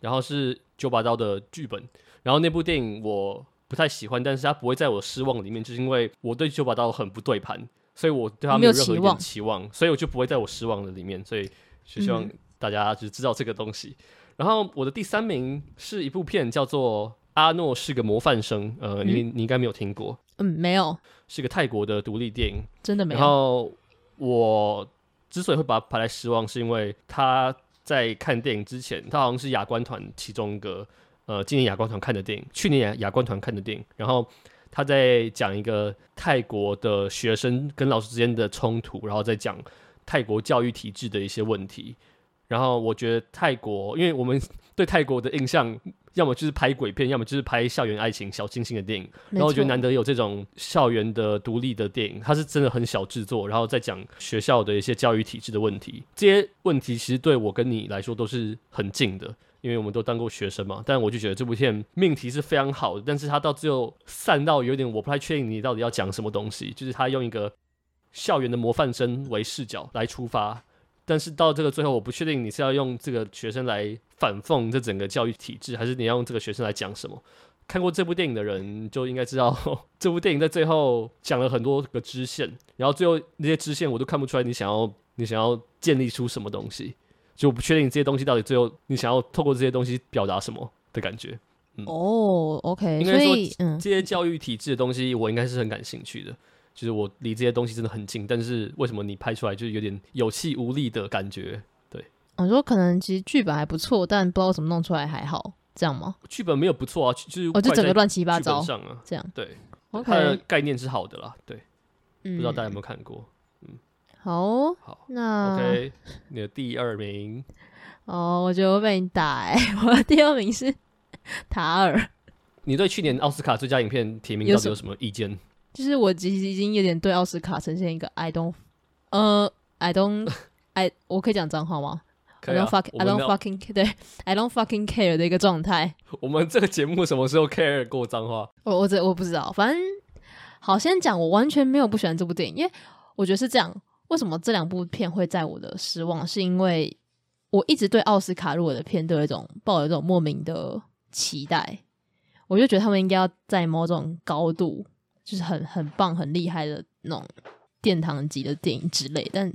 然后是九把刀的剧本。然后那部电影我不太喜欢，但是他不会在我失望里面，就是因为我对九把刀很不对盘，所以我对他没有任何一点期望，所以我就不会在我失望的里面，所以就希望大家就知道这个东西。嗯、然后我的第三名是一部片，叫做《阿诺是个模范生》，呃，你你应该没有听过，嗯，没有，是个泰国的独立电影，真的没有。然后我之所以会把它排在失望，是因为他在看电影之前，他好像是亚观团其中一个。呃，今年亚光团看的电影，去年亚亚光团看的电影，然后他在讲一个泰国的学生跟老师之间的冲突，然后再讲泰国教育体制的一些问题。然后我觉得泰国，因为我们对泰国的印象，要么就是拍鬼片，要么就是拍校园爱情、小清新的电影。然后我觉得难得有这种校园的独立的电影，它是真的很小制作，然后再讲学校的一些教育体制的问题。这些问题其实对我跟你来说都是很近的。因为我们都当过学生嘛，但我就觉得这部片命题是非常好的，但是他到最后散到有点我不太确定你到底要讲什么东西，就是他用一个校园的模范生为视角来出发，但是到这个最后我不确定你是要用这个学生来反讽这整个教育体制，还是你要用这个学生来讲什么？看过这部电影的人就应该知道，这部电影在最后讲了很多个支线，然后最后那些支线我都看不出来你想要你想要建立出什么东西。就不确定这些东西到底最后你想要透过这些东西表达什么的感觉。嗯、哦，OK，应该说，这些教育体制的东西我应该是很感兴趣的。嗯、就是我离这些东西真的很近，但是为什么你拍出来就是有点有气无力的感觉？对，我说可能其实剧本还不错，但不知道怎么弄出来还好，这样吗？剧本没有不错啊，就是哦，就整个乱七八糟上啊，这样对。它的概念是好的啦，对，嗯、不知道大家有没有看过？好，哦，好，那 OK，你的第二名 哦，我觉得我被你打哎，我的第二名是 塔尔。你对去年奥斯卡最佳影片提名到底有什么意见？就是我其实已经有点对奥斯卡呈现一个 I don't，呃，I don't I 我可以讲脏话吗？可以啊，I don't fuck I don't fucking 对，I don't fucking care 的一个状态。我们这个节目什么时候 care 过脏话？我我这我不知道，反正好先讲，我完全没有不喜欢这部电影，因为我觉得是这样。为什么这两部片会在我的失望？是因为我一直对奥斯卡入围的片都有一种抱有一种莫名的期待，我就觉得他们应该要在某种高度，就是很很棒、很厉害的那种殿堂级的电影之类。但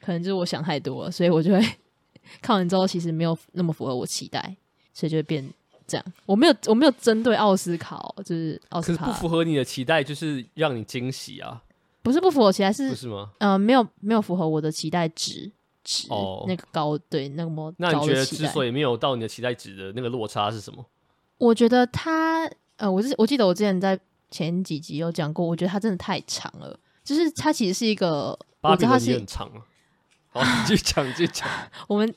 可能就是我想太多了，所以我就会 看完之后，其实没有那么符合我期待，所以就会变这样。我没有，我没有针对奥斯卡，就是奥斯卡可是不符合你的期待，就是让你惊喜啊。不是不符合期待，是不是吗？呃，没有没有符合我的期待值值哦，那个高对那个模。那你觉得之所以没有到你的期待值的那个落差是什么？我觉得他呃，我是我记得我之前在前几集有讲过，我觉得他真的太长了，就是他其实是一个我知道他是很长啊。好，继续讲，继续讲。我们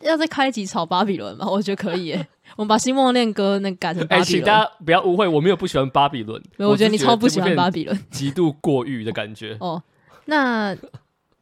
要再开一集炒巴比伦吗？我觉得可以耶。我们把《星梦恋歌》那改成巴比伦。哎、欸，请大家不要误会，我没有不喜欢巴比伦。没有，我觉得你超不喜欢巴比伦，极度过誉的感觉。哦，那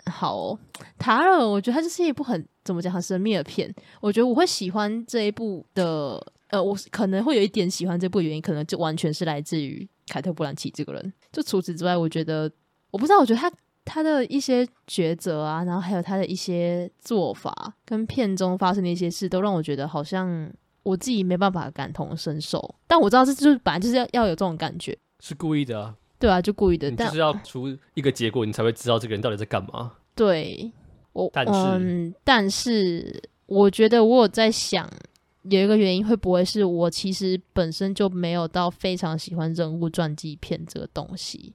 好、哦，塔尔，我觉得它就是一部很怎么讲很神秘的片。我觉得我会喜欢这一部的，呃，我可能会有一点喜欢这部的原因，可能就完全是来自于凯特·布兰奇这个人。就除此之外，我觉得我不知道，我觉得他他的一些抉择啊，然后还有他的一些做法，跟片中发生的一些事，都让我觉得好像。我自己没办法感同身受，但我知道这就是本来就是要要有这种感觉，是故意的啊，对啊，就故意的，但就是要出一个结果，你才会知道这个人到底在干嘛。对，我但是嗯，但是我觉得我有在想，有一个原因会不会是我其实本身就没有到非常喜欢人物传记片这个东西，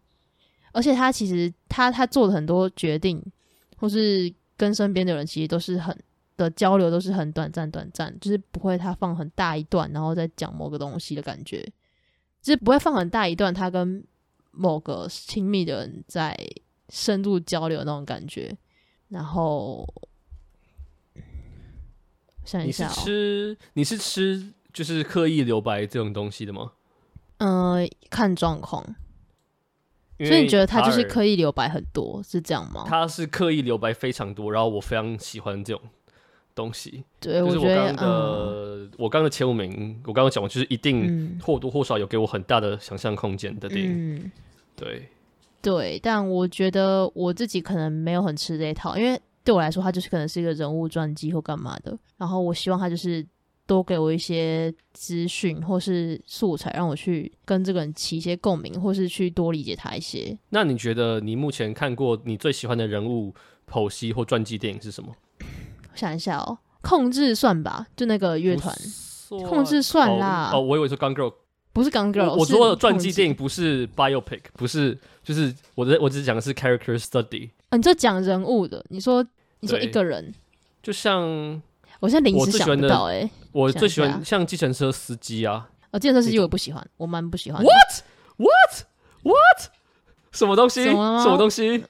而且他其实他他做了很多决定，或是跟身边的人其实都是很。的交流都是很短暂，短暂就是不会他放很大一段，然后再讲某个东西的感觉，就是不会放很大一段他跟某个亲密的人在深入交流那种感觉。然后想一下、喔，你是吃你是吃就是刻意留白这种东西的吗？嗯、呃，看状况。所以你觉得他就是刻意留白很多，是这样吗？他是刻意留白非常多，然后我非常喜欢这种。东西，对，就是我刚刚的，嗯、我刚刚的前五名，我刚刚讲过就是一定或多或少有给我很大的想象空间的电影，嗯、对，对，但我觉得我自己可能没有很吃这一套，因为对我来说，他就是可能是一个人物传记或干嘛的，然后我希望他就是多给我一些资讯或是素材，让我去跟这个人起一些共鸣，或是去多理解他一些。那你觉得你目前看过你最喜欢的人物剖析或传记电影是什么？我想一下哦，控制算吧，就那个乐团，控制算啦。哦，我以为是 Gone Girl，不是 Gone Girl。我说的传记电影不是 biopic，不是，就是我的，我只是讲的是 character study。啊，你就讲人物的，你说你说一个人，就像。我现在临时想不到哎，我最喜欢像计程车司机啊，哦，计程车司机我不喜欢，我蛮不喜欢。What What What？什么东西？什么东西？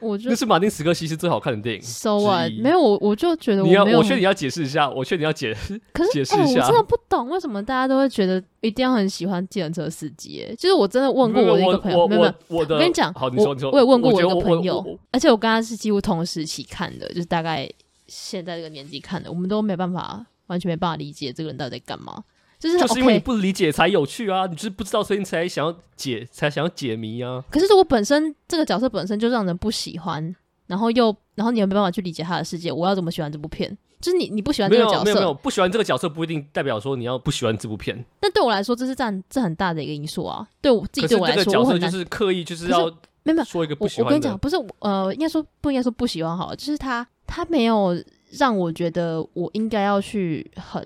我觉得那是马丁·斯科西斯最好看的电影。So what？没有我，我就觉得你要，我确定你要解释一下，我确定你要解释。可是解释一下，我真的不懂为什么大家都会觉得一定要很喜欢计程车司机。哎，就是我真的问过我的一个朋友，没有没有，我跟你讲，好，你说你说，我也问过我一个朋友，而且我跟他是几乎同时期看的，就是大概。现在这个年纪看的，我们都没办法，完全没办法理解这个人到底在干嘛。就是就是因为你不理解才有趣啊！你就是不知道，所以你才想要解，才想要解谜啊。可是如果本身这个角色本身就让人不喜欢，然后又然后你又没办法去理解他的世界，我要怎么喜欢这部片？就是你你不喜欢这个角色，没有没有没有，不喜欢这个角色不一定代表说你要不喜欢这部片。但对我来说，这是占这很大的一个因素啊。对我自己对我来说，角色就是刻意就是要没有说一个不喜欢。我跟你讲，不是呃，应该说不应该说不喜欢好了，就是他他没有。让我觉得我应该要去很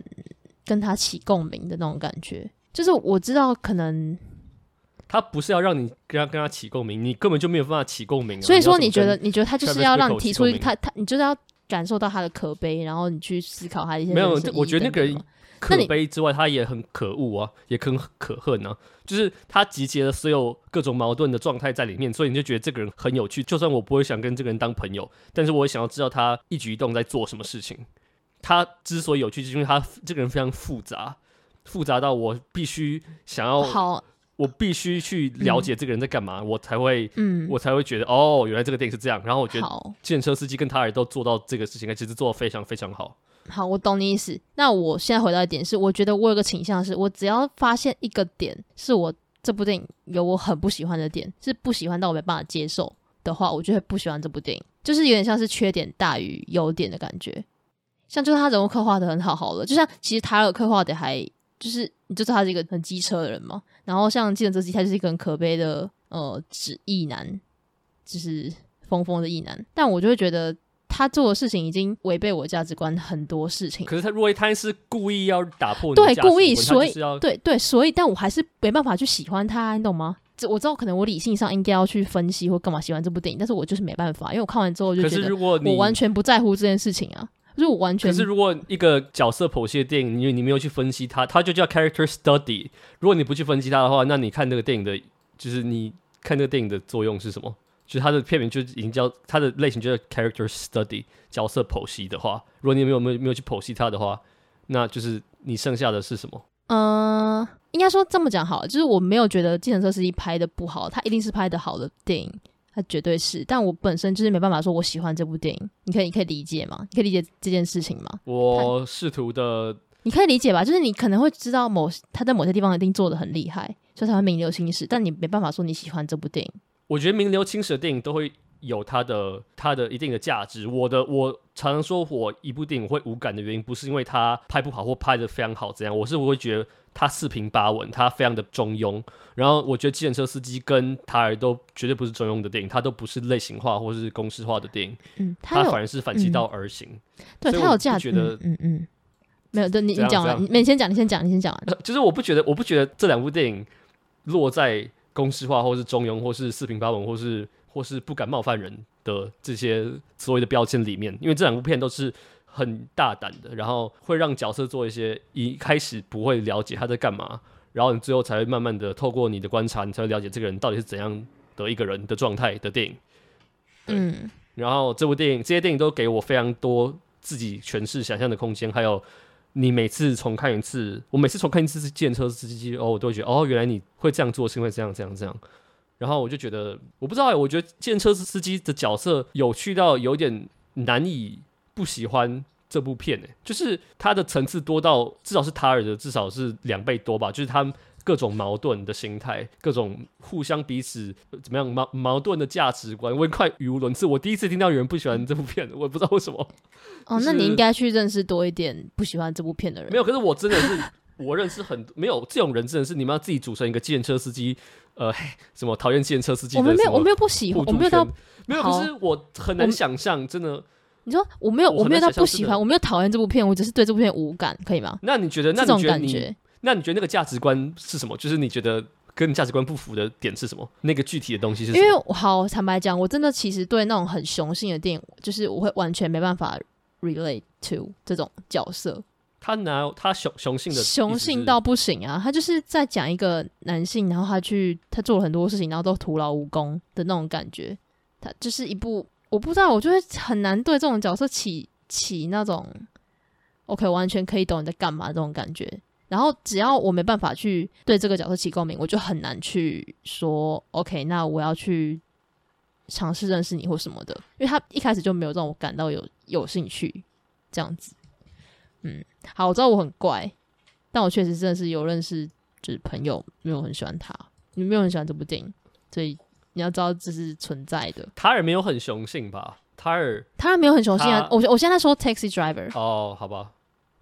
跟他起共鸣的那种感觉，就是我知道可能他不是要让你跟他跟他起共鸣，你根本就没有办法起共鸣啊。所以说，你觉得你觉得他就是要让你提出他他，你就是要感受到他的可悲，然后你去思考他一些。没有，我觉得那个人。可悲之外，他也很可恶啊，也很可恨啊。就是他集结了所有各种矛盾的状态在里面，所以你就觉得这个人很有趣。就算我不会想跟这个人当朋友，但是我也想要知道他一举一动在做什么事情。他之所以有趣，就是因为他这个人非常复杂，复杂到我必须想要，好，我必须去了解这个人在干嘛，嗯、我才会，嗯，我才会觉得哦，原来这个电影是这样。然后我觉得，计程车司机跟他人都做到这个事情，其实做的非常非常好。好，我懂你意思。那我现在回到一点是，我觉得我有个倾向是，我只要发现一个点是我这部电影有我很不喜欢的点，是不喜欢到我没办法接受的话，我就会不喜欢这部电影。就是有点像是缺点大于优点的感觉。像就是他人物刻画的很好，好了，就像其实塔尔刻画的还就是，你就知道他是一个很机车的人嘛。然后像计程车司机，他就是一个很可悲的呃纸艺男，就是疯疯的艺男。但我就会觉得。他做的事情已经违背我价值观很多事情。可是他如果他是故意要打破你对故意，所以对对，所以但我还是没办法去喜欢他，你懂吗？这我知道，可能我理性上应该要去分析或干嘛喜欢这部电影，但是我就是没办法，因为我看完之后就觉得，我完全不在乎这件事情啊，就是我完全。可是如果一个角色剖析的电影，你你没有去分析他，他就叫 character study。如果你不去分析他的话，那你看那个电影的，就是你看这个电影的作用是什么？就是它的片名就已经叫它的类型，就是 character study 角色剖析的话，如果你没有没有没有去剖析它的话，那就是你剩下的是什么？嗯、呃，应该说这么讲好了，就是我没有觉得计程车司机拍的不好，他一定是拍的好的电影，他绝对是。但我本身就是没办法说我喜欢这部电影，你可以你可以理解吗？你可以理解这件事情吗？我试图的，你可以理解吧？就是你可能会知道某他在某些地方一定做的很厉害，所以才会名留青史，但你没办法说你喜欢这部电影。我觉得名留青史的电影都会有它的它的一定的价值。我的我常常说我一部电影会无感的原因，不是因为它拍不好或拍的非常好怎样，我是我会觉得它四平八稳，它非常的中庸。然后我觉得计程车司机跟塔尔都绝对不是中庸的电影，它都不是类型化或是公式化的电影，嗯，它反而是反其道而行。嗯、对，它有价值。觉得嗯嗯，没有，对你你讲完，你先讲，你先讲，你先讲完。就是我不觉得，我不觉得这两部电影落在。公式化，或是中庸，或是四平八稳，或是或是不敢冒犯人的这些所谓的标签里面，因为这两部片都是很大胆的，然后会让角色做一些一开始不会了解他在干嘛，然后你最后才会慢慢的透过你的观察，你才会了解这个人到底是怎样的一个人的状态的电影。嗯，然后这部电影，这些电影都给我非常多自己诠释、想象的空间，还有。你每次重看一次，我每次重看一次是建车司机哦，我都会觉得哦，原来你会这样做，是因为这样这样这样。然后我就觉得，我不知道哎，我觉得建车司机的角色有趣到有点难以不喜欢这部片呢，就是它的层次多到至少是塔尔的至少是两倍多吧，就是他各种矛盾的心态，各种互相彼此怎么样矛矛盾的价值观，我也快语无伦次。我第一次听到有人不喜欢这部片，我也不知道为什么。哦，那你应该去认识多一点不喜欢这部片的人。没有，可是我真的是我认识很没有这种人，真的是你们要自己组成一个计程车司机，呃，什么讨厌计程车司机？我们没有，我没有不喜欢，我没有到没有，可是我很难想象，真的。你说我没有，我没有到不喜欢，我没有讨厌这部片，我只是对这部片无感，可以吗？那你觉得？那你觉得你？那你觉得那个价值观是什么？就是你觉得跟你价值观不符的点是什么？那个具体的东西是什么？因为好坦白讲，我真的其实对那种很雄性的电影，就是我会完全没办法 relate to 这种角色。他拿他雄雄性的雄性到不行啊！他就是在讲一个男性，然后他去他做了很多事情，然后都徒劳无功的那种感觉。他就是一部我不知道，我就会很难对这种角色起起那种 OK，完全可以懂你在干嘛这种感觉。然后只要我没办法去对这个角色起共鸣，我就很难去说 OK，那我要去尝试认识你或什么的，因为他一开始就没有让我感到有有兴趣这样子。嗯，好，我知道我很怪，但我确实真的是有认识就是朋友没有很喜欢他，你没有很喜欢这部电影，所以你要知道这是存在的。塔尔没有很雄性吧？塔尔，塔尔没有很雄性啊。我我现在说 Taxi Driver。哦，好吧，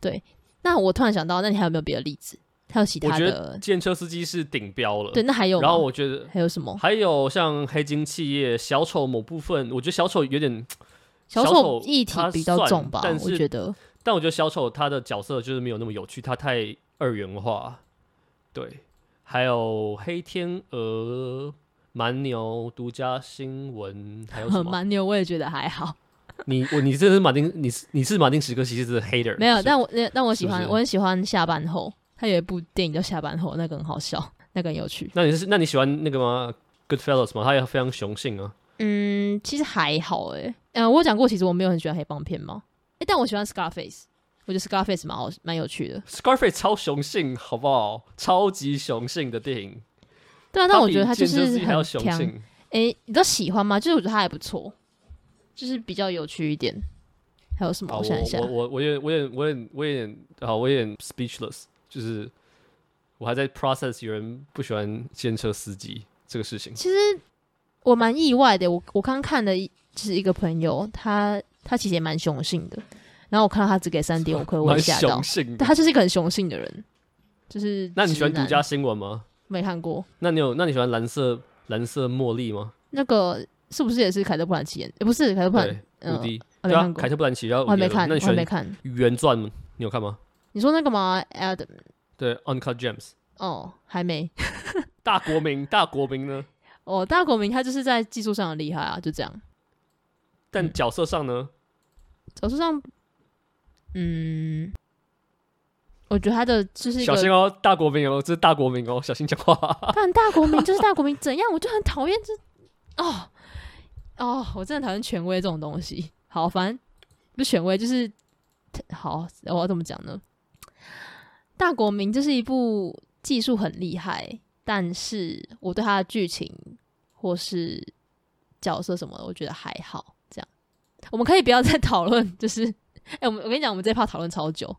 对。那我突然想到，那你还有没有别的例子？还有其他的？我觉得计程车司机是顶标了。对，那还有。然后我觉得还有什么？还有像黑金企业、小丑某部分，我觉得小丑有点小丑议题比较重吧。但是我觉得，但我觉得小丑他的角色就是没有那么有趣，他太二元化。对，还有黑天鹅、蛮牛、独家新闻，还有什么？蛮牛我也觉得还好。你我你这是马丁，你是你是马丁史柯西斯的 hater 没有，但我但我喜欢是是我很喜欢下班后，他有一部电影叫下班后，那个很好笑，那个很有趣。那你是那你喜欢那个吗？Goodfellas 吗？他也非常雄性啊。嗯，其实还好哎、呃，我有讲过，其实我没有很喜欢黑帮片吗？哎、欸，但我喜欢 Scarface，我觉得 Scarface 蛮好，蛮有趣的。Scarface 超雄性，好不好？超级雄性的电影。对啊，但我觉得他就是很雄性。哎、欸，你都喜欢吗？就是我觉得他还不错。就是比较有趣一点，还有什么？我想一下，我我我有点我有点我有点我有点好，我有点 speechless，就是我还在 process 有人不喜欢计程车司机这个事情。其实我蛮意外的，我我刚看的就是一个朋友，他他其实也蛮雄性的，然后我看到他只给三点五颗，我吓到。他就是一个很雄性的人，就是。那你喜欢独家新闻吗？没看过。那你有那你喜欢蓝色蓝色茉莉吗？那个。是不是也是凯特·布兰奇演？也不是凯特·布兰，嗯，对啊，凯特·布兰奇。然后我还没看，我还没看原传吗？你有看吗？你说那个吗？Adam，对，Uncut Gems。哦，还没。大国民，大国民呢？哦，大国民他就是在技术上很厉害啊，就这样。但角色上呢？角色上，嗯，我觉得他的就是小心哦，大国民哦，这是大国民哦，小心讲话。但大国民就是大国民，怎样？我就很讨厌这哦。哦，我真的讨厌权威这种东西。好，反正不是权威，就是好。我要怎么讲呢？大国民就是一部技术很厉害，但是我对它的剧情或是角色什么的，我觉得还好。这样，我们可以不要再讨论。就是，哎、欸，我们我跟你讲，我们这一趴讨论超久，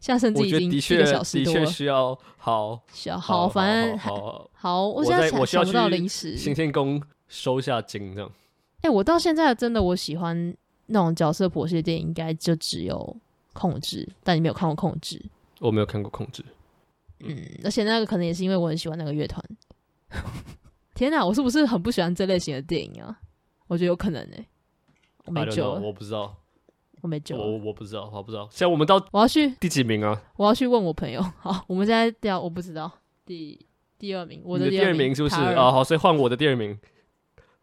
现在甚至已经一个小时多了。的确需要好，需要好，反正好。我现在想想不到零食，行天宫收下金这样。哎、欸，我到现在真的我喜欢那种角色婆媳的电影，应该就只有控制。但你没有看过控制？我没有看过控制。嗯，而且那个可能也是因为我很喜欢那个乐团。天哪，我是不是很不喜欢这类型的电影啊？我觉得有可能哎、欸。我没救了，我不知道，我没救了，我我不知道，我不知道。现在我们到我要去第几名啊？我要去问我朋友。好，我们现在掉，我不知道第第二名，我的第二名是不是啊？好，所以换我的第二名。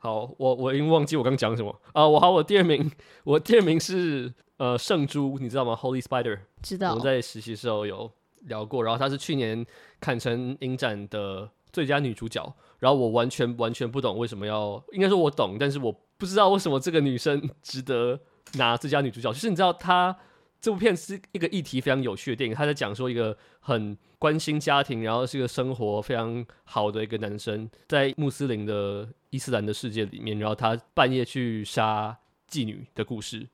好，我我已经忘记我刚讲什么啊！我好，我第二名，我第二名是呃圣珠，你知道吗？Holy Spider，知道。我在实习时候有聊过，然后她是去年坎城影展的最佳女主角，然后我完全完全不懂为什么要，应该说我懂，但是我不知道为什么这个女生值得拿最佳女主角，就是你知道她。这部片是一个议题非常有趣的电影，他在讲说一个很关心家庭，然后是一个生活非常好的一个男生，在穆斯林的伊斯兰的世界里面，然后他半夜去杀妓女的故事。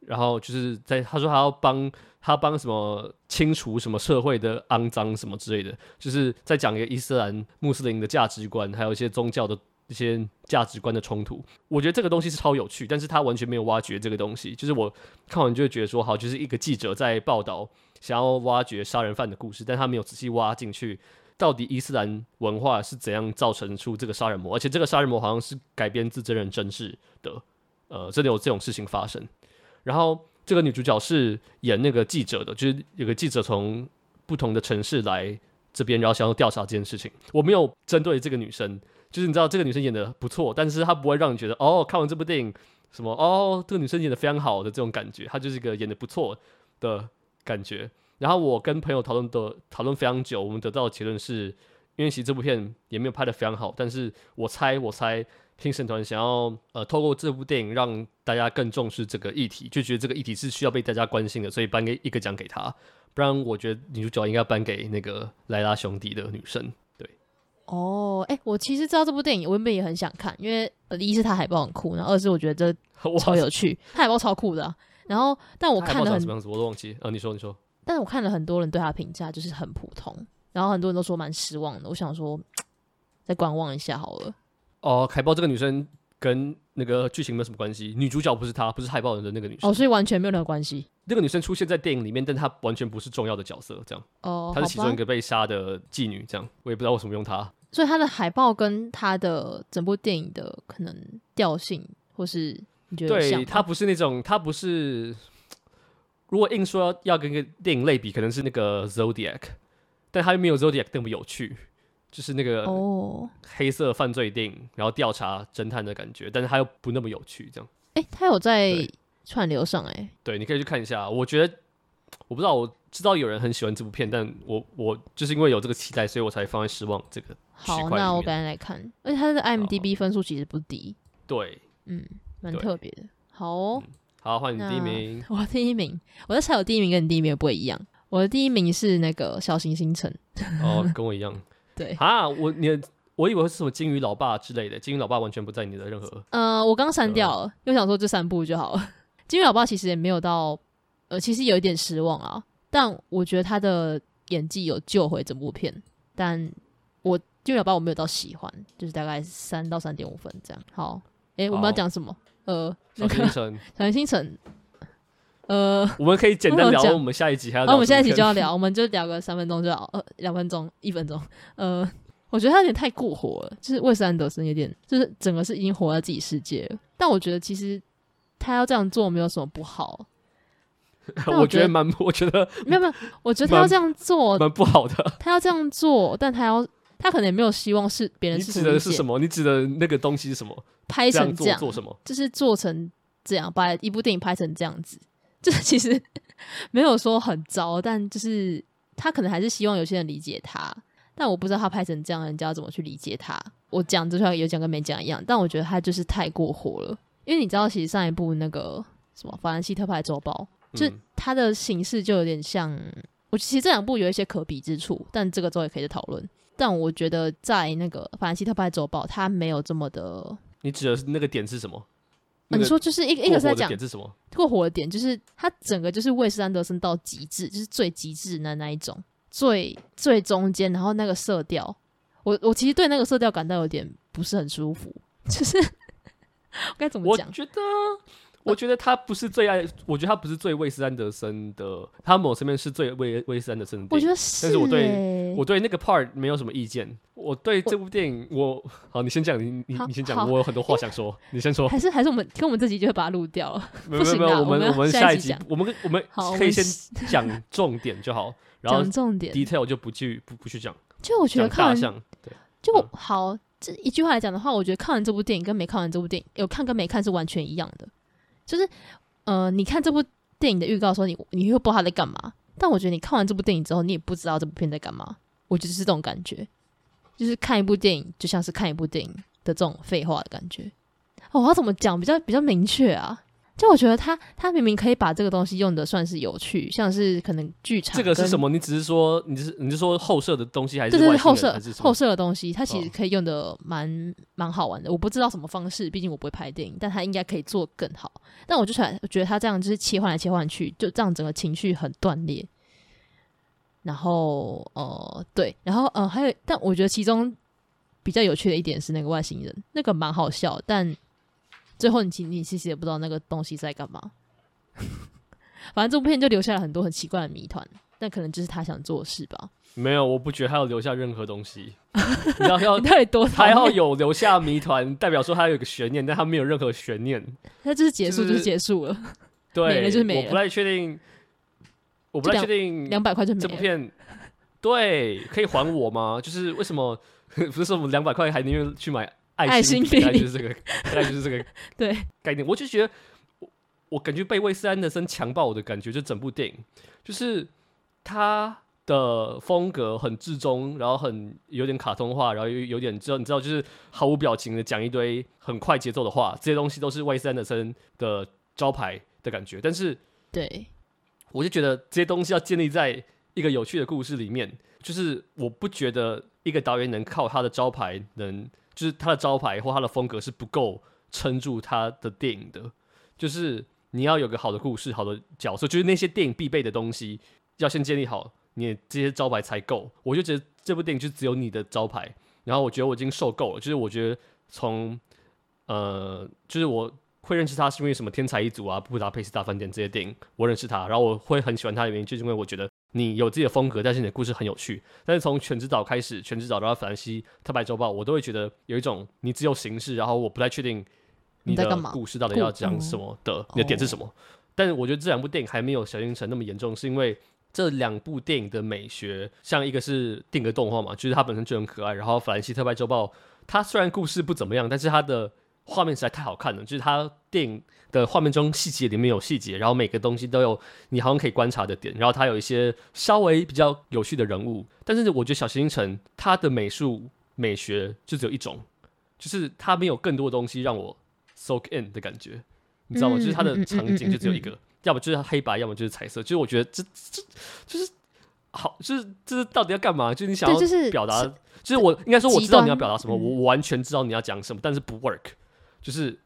然后就是在他说他要帮他帮什么清除什么社会的肮脏什么之类的，就是在讲一个伊斯兰穆斯林的价值观，还有一些宗教的一些价值观的冲突。我觉得这个东西是超有趣，但是他完全没有挖掘这个东西。就是我看完就会觉得说，好，就是一个记者在报道想要挖掘杀人犯的故事，但他没有仔细挖进去，到底伊斯兰文化是怎样造成出这个杀人魔，而且这个杀人魔好像是改编自真人真事的，呃，真的有这种事情发生。然后这个女主角是演那个记者的，就是有个记者从不同的城市来这边，然后想要调查这件事情。我没有针对这个女生，就是你知道这个女生演的不错，但是她不会让你觉得哦，看完这部电影什么哦，这个女生演的非常好的这种感觉，她就是一个演的不错的感觉。然后我跟朋友讨论的讨论非常久，我们得到的结论是，因为其实这部片也没有拍的非常好，但是我猜我猜。评审团想要呃透过这部电影让大家更重视这个议题，就觉得这个议题是需要被大家关心的，所以颁给一个奖给他。不然我觉得女主角应该颁给那个莱拉兄弟的女生。对，哦，哎，我其实知道这部电影，我原本也很想看，因为一是它海报很酷，然后二是我觉得 这超有趣，它海报超酷的啊。然后但我看了很什么样子我都忘记。呃，你说你说，但是我看了很多人对他评价就是很普通，然后很多人都说蛮失望的。我想说 再观望一下好了。哦，海报这个女生跟那个剧情没有什么关系，女主角不是她，不是海报人的那个女生。哦，所以完全没有任何关系。那个女生出现在电影里面，但她完全不是重要的角色，这样。哦，她是其中一个被杀的妓女，这样。我也不知道为什么用她。所以她的海报跟她的整部电影的可能调性，或是你觉得？对，她不是那种，她不是。如果硬说要跟个电影类比，可能是那个 Zodiac，但她又没有 Zodiac 那么有趣。就是那个哦，黑色犯罪电影，oh. 然后调查侦探的感觉，但是他又不那么有趣，这样。哎、欸，它有在串流上哎。对，你可以去看一下。我觉得，我不知道，我知道有人很喜欢这部片，但我我就是因为有这个期待，所以我才放在失望这个。好，那我赶紧来看。而且他的 IMDB 分数其实不低。对，嗯，蛮特别的。好哦，嗯、好，换你第一名。我第一名，我在猜我第一名跟你第一名不会一样。我的第一名是那个小行星城。哦，跟我一样。对啊，我你我以为是什么金鱼老爸之类的，金鱼老爸完全不在你的任何。呃，我刚删掉了，又想说这三部就好了。金鱼老爸其实也没有到，呃，其实有一点失望啊。但我觉得他的演技有救回整部片。但我金鱼老爸我没有到喜欢，就是大概三到三点五分这样。好，哎、欸，我们要讲什么？呃，小星辰，小行星城。呃，我们可以简单聊，我们下一集还要聊。哦，我们下一集就要聊，我们就聊个三分钟就好，呃，两分钟，一分钟。呃，我觉得他有点太过火了，就是魏斯安德森有点，就是整个是已经活在自己世界了。但我觉得其实他要这样做没有什么不好。我觉，得蛮，我觉得 没有没有，我觉得他要这样做蛮不好的。他要这样做，但他要他可能也没有希望是别人。你指的是什么？你指的那个东西是什么？拍成这样，做什么？就是做成这样，把一部电影拍成这样子。这其实 没有说很糟，但就是他可能还是希望有些人理解他。但我不知道他拍成这样，人家要怎么去理解他。我讲就像有讲跟没讲一样，但我觉得他就是太过火了。因为你知道，其实上一部那个什么《法兰西特派周报》，就它的形式就有点像。我其实这两部有一些可比之处，但这个之后也可以再讨论。但我觉得在那个《法兰西特派周报》，它没有这么的。你指的是那个点是什么？啊、你说就是一个一个是在讲点是什么过火的点，就是它整个就是魏斯安德森到极致，就是最极致的那一种，最最中间，然后那个色调，我我其实对那个色调感到有点不是很舒服，就是 该怎么讲？我觉得。我觉得他不是最爱，我觉得他不是最威斯安德森的，他某层面是最威威斯安德森的。我觉得是，但是我对我对那个 part 没有什么意见。我对这部电影，我，我好，你先讲，你你你先讲，我有很多话想说，你先说。还是还是我们听我们这集就会把它录掉了？没有没有，我们我们下一集，我们我们可以先讲重点就好，然后重点 detail 就不去不不去讲。就我觉得看完对，就好这一句话来讲的话，我觉得看完这部电影跟没看完这部电影，有看跟没看是完全一样的。就是，呃，你看这部电影的预告的时候，你你又不知道他在干嘛。但我觉得你看完这部电影之后，你也不知道这部片在干嘛。我觉得是这种感觉，就是看一部电影就像是看一部电影的这种废话的感觉。哦，我要怎么讲比较比较明确啊？就我觉得他他明明可以把这个东西用的算是有趣，像是可能剧场。这个是什么？你只是说你是你是说后设的东西还是？对对对，后设后设的东西，它其实可以用的蛮蛮、哦、好玩的。我不知道什么方式，毕竟我不会拍电影，但他应该可以做更好。但我就想，我觉得他这样就是切换来切换去，就这样整个情绪很断裂。然后呃对，然后呃还有，但我觉得其中比较有趣的一点是那个外星人，那个蛮好笑，但。最后你其你其实也不知道那个东西在干嘛，反正这部片就留下了很多很奇怪的谜团，但可能就是他想做的事吧。没有，我不觉得他要留下任何东西。你要要 太多，他要有留下谜团，代表说他有个悬念，但他没有任何悬念。那就是结束，就是结束了。对，没了就是没了。我不太确定，我不太确定两百块就没了。这部片对可以还我吗？就是为什么不是说我们两百块还宁愿去买？爱心笔，爱心就是这个，大概就是这个对概念。我就觉得，我我感觉被威斯安德森强暴我的感觉，就整部电影，就是他的风格很至中，然后很有点卡通化，然后有有点知道你知道，就是毫无表情的讲一堆很快节奏的话，这些东西都是威斯安德森的招牌的感觉。但是，对，我就觉得这些东西要建立在一个有趣的故事里面，就是我不觉得一个导演能靠他的招牌能。就是他的招牌或他的风格是不够撑住他的电影的，就是你要有个好的故事、好的角色，就是那些电影必备的东西要先建立好，你这些招牌才够。我就觉得这部电影就只有你的招牌，然后我觉得我已经受够了。就是我觉得从呃，就是我会认识他是因为什么《天才一族》啊、《布达佩斯大饭店》这些电影，我认识他，然后我会很喜欢他的原因，就是因为我觉得。你有自己的风格，但是你的故事很有趣。但是从《全职岛》开始，《全职导》到《法兰西特派周报》，我都会觉得有一种你只有形式，然后我不太确定你的故事到底要讲什么的，你的点是什么。但是我觉得这两部电影还没有《小星辰》那么严重，是因为这两部电影的美学，像一个是定格动画嘛，就是它本身就很可爱。然后《法兰西特派周报》，它虽然故事不怎么样，但是它的画面实在太好看了，就是它电影的画面中细节里面有细节，然后每个东西都有你好像可以观察的点，然后它有一些稍微比较有趣的人物，但是我觉得小行星它的美术美学就只有一种，就是它没有更多的东西让我 soak in 的感觉，你知道吗？就是它的场景就只有一个，要么就是黑白，要么就是彩色，就是我觉得这这就是好，就是这是到底要干嘛？就是你想要表达，就是我应该说我知道你要表达什么，我完全知道你要讲什么，但是不 work。就是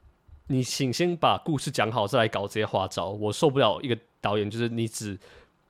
你请先把故事讲好，再来搞这些花招。我受不了一个导演，就是你只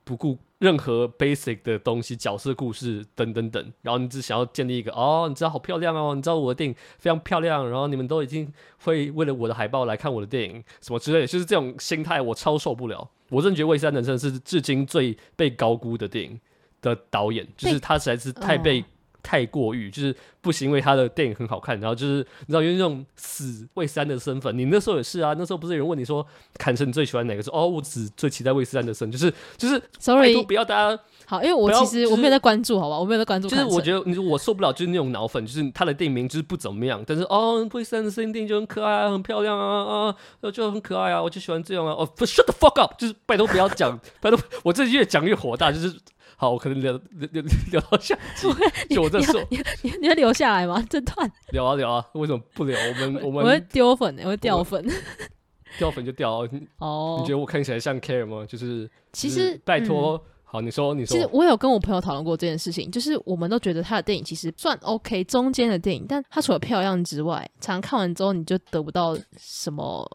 不顾任何 basic 的东西，角色故事等等等，然后你只想要建立一个哦，你知道好漂亮哦，你知道我的电影非常漂亮，然后你们都已经会为了我的海报来看我的电影什么之类的，就是这种心态我超受不了。我真的觉得魏三人生是至今最被高估的电影的导演，就是他实在是太被。太过于就是不行，因为他的电影很好看，然后就是你知道，因为那种死韦斯安的身份，你那时候也是啊，那时候不是有人问你说，坎城你最喜欢哪个？说哦，我只最期待魏斯安的身，就是就是，sorry，都不要大家好，因为我其实、就是、我没有在关注，好吧，我没有在关注，就是我觉得你说我受不了，就是那种脑粉，就是他的电影名就是不怎么样，但是哦，魏斯安的声音电影就很可爱啊，很漂亮啊啊，就很可爱啊，我就喜欢这样啊，哦，shut the fuck up，就是拜托不要讲，拜托，我这越讲越火大，就是。好，我可能留留留留到下集。就我这说，你你你会留下来吗？这段聊啊聊啊，为什么不聊？我们我们我会丢粉，我会掉粉，掉粉就掉。哦，你觉得我看起来像 care 吗？就是其实拜托，好，你说你说。其实我有跟我朋友讨论过这件事情，就是我们都觉得他的电影其实算 OK，中间的电影，但他除了漂亮之外，常常看完之后你就得不到什么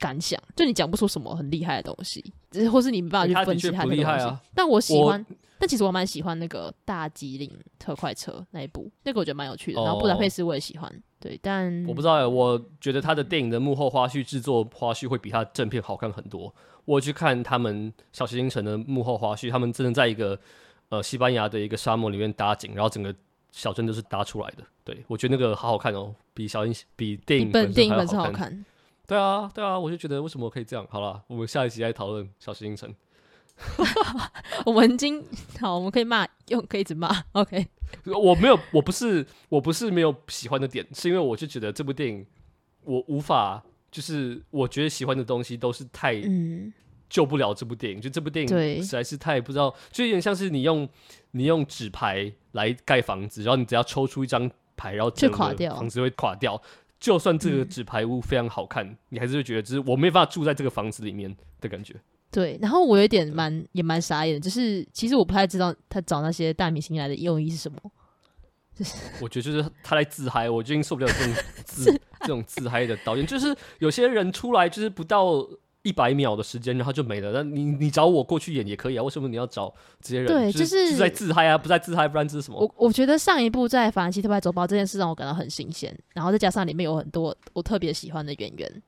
感想，就你讲不出什么很厉害的东西，或是你没办法去分析他的东西。但我喜欢。但其实我蛮喜欢那个大吉岭特快车那一部，那个我觉得蛮有趣的。然后布达佩斯我也喜欢，对，但我不知道哎，我觉得他的电影的幕后花絮制作花絮会比他正片好看很多。我去看他们小行星城的幕后花絮，他们真的在一个呃西班牙的一个沙漠里面搭景，然后整个小镇都是搭出来的。对，我觉得那个好好看哦，比小星比电影本身还好看。好看对啊，对啊，我就觉得为什么可以这样？好了，我们下一集再讨论小行星城。我们已经好，我们可以骂，用可以一直骂。OK，我没有，我不是，我不是没有喜欢的点，是因为我就觉得这部电影我无法，就是我觉得喜欢的东西都是太救不了这部电影。嗯、就这部电影实在是太不知道，就有点像是你用你用纸牌来盖房子，然后你只要抽出一张牌，然后就垮掉房子会垮掉。就算这个纸牌屋非常好看，嗯、你还是会觉得，就是我没办法住在这个房子里面的感觉。对，然后我有一点蛮也蛮傻眼的，就是其实我不太知道他找那些大明星来的用意是什么。就是 我觉得就是他来自嗨，我最近受不了这种自这种自嗨的导演，就是有些人出来就是不到。一百秒的时间，然后就没了。那你你找我过去演也可以啊，为什么你要找这些人？对，就是在自嗨啊，不在自嗨，不然这是什么？我我觉得上一部在《法兰西特派走报》这件事让我感到很新鲜，然后再加上里面有很多我特别喜欢的演员。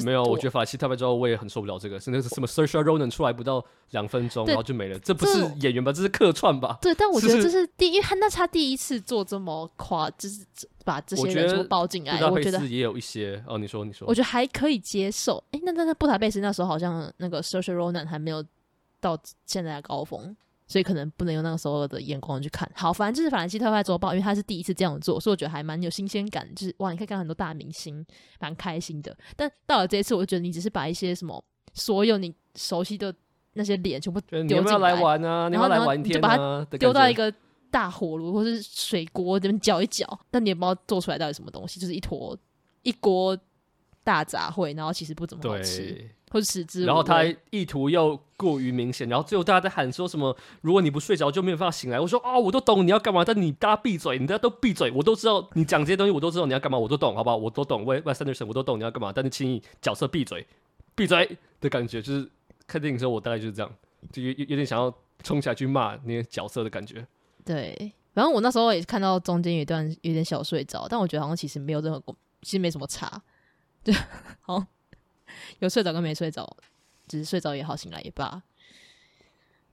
没有，我觉得法西特派之后我也很受不了这个，是那个什么 Saoirse Ronan 出来不到两分钟，然后就没了，这不是演员吧？这是客串吧？对，但我觉得这是第一，因为那他第一次做这么夸，就是把这些人都包进来，我觉得也有一些哦。你说，你说，我觉得还可以接受。哎，那那那布达佩斯那时候好像那个 Saoirse Ronan 还没有到现在的高峰。所以可能不能用那个时候的眼光去看。好，反正就是《法兰西特派周报》，因为他是第一次这样做，所以我觉得还蛮有新鲜感。就是哇，你可以看很多大明星，蛮开心的。但到了这一次，我就觉得你只是把一些什么所有你熟悉的那些脸全部丢进来，来玩啊，然后然后就把它丢到一个大火炉或是水锅这边搅一搅，但你也不知道做出来到底什么东西，就是一坨一锅大杂烩，然后其实不怎么好吃。或者实质，然后他意图又过于明显，然后最后大家在喊说什么？如果你不睡着，就没有办法醒来。我说啊、哦，我都懂你要干嘛，但你大家闭嘴，你大家都闭嘴，我都知道你讲这些东西，我都知道你要干嘛，我都懂，好不好？我都懂，Wes Anderson，我都懂你要干嘛，但是请你角色闭嘴，闭嘴的感觉，就是看电影的时候，我大概就是这样，就有有点想要冲起来去骂那些角色的感觉。对，然后我那时候也看到中间有一段有点小睡着，但我觉得好像其实没有任何，其实没什么差，对，好。有睡着跟没睡着，只是睡着也好，醒来也罢。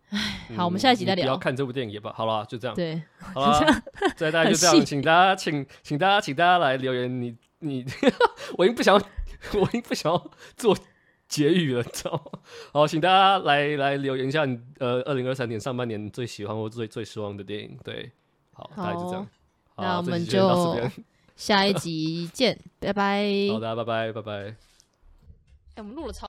唉，好，我们下一集再聊。不要看这部电影也罢。好了，就这样。对，好了，再大家就这样，请大家，请请大家，请大家来留言。你你，我已经不想，我已经不想要做结语了，知道吗？好，请大家来来留言一下，你呃，二零二三年上半年最喜欢或最最失望的电影。对，好，大概就这样。那我们就下一集见，拜拜。好的，拜拜，拜拜。我们录了超。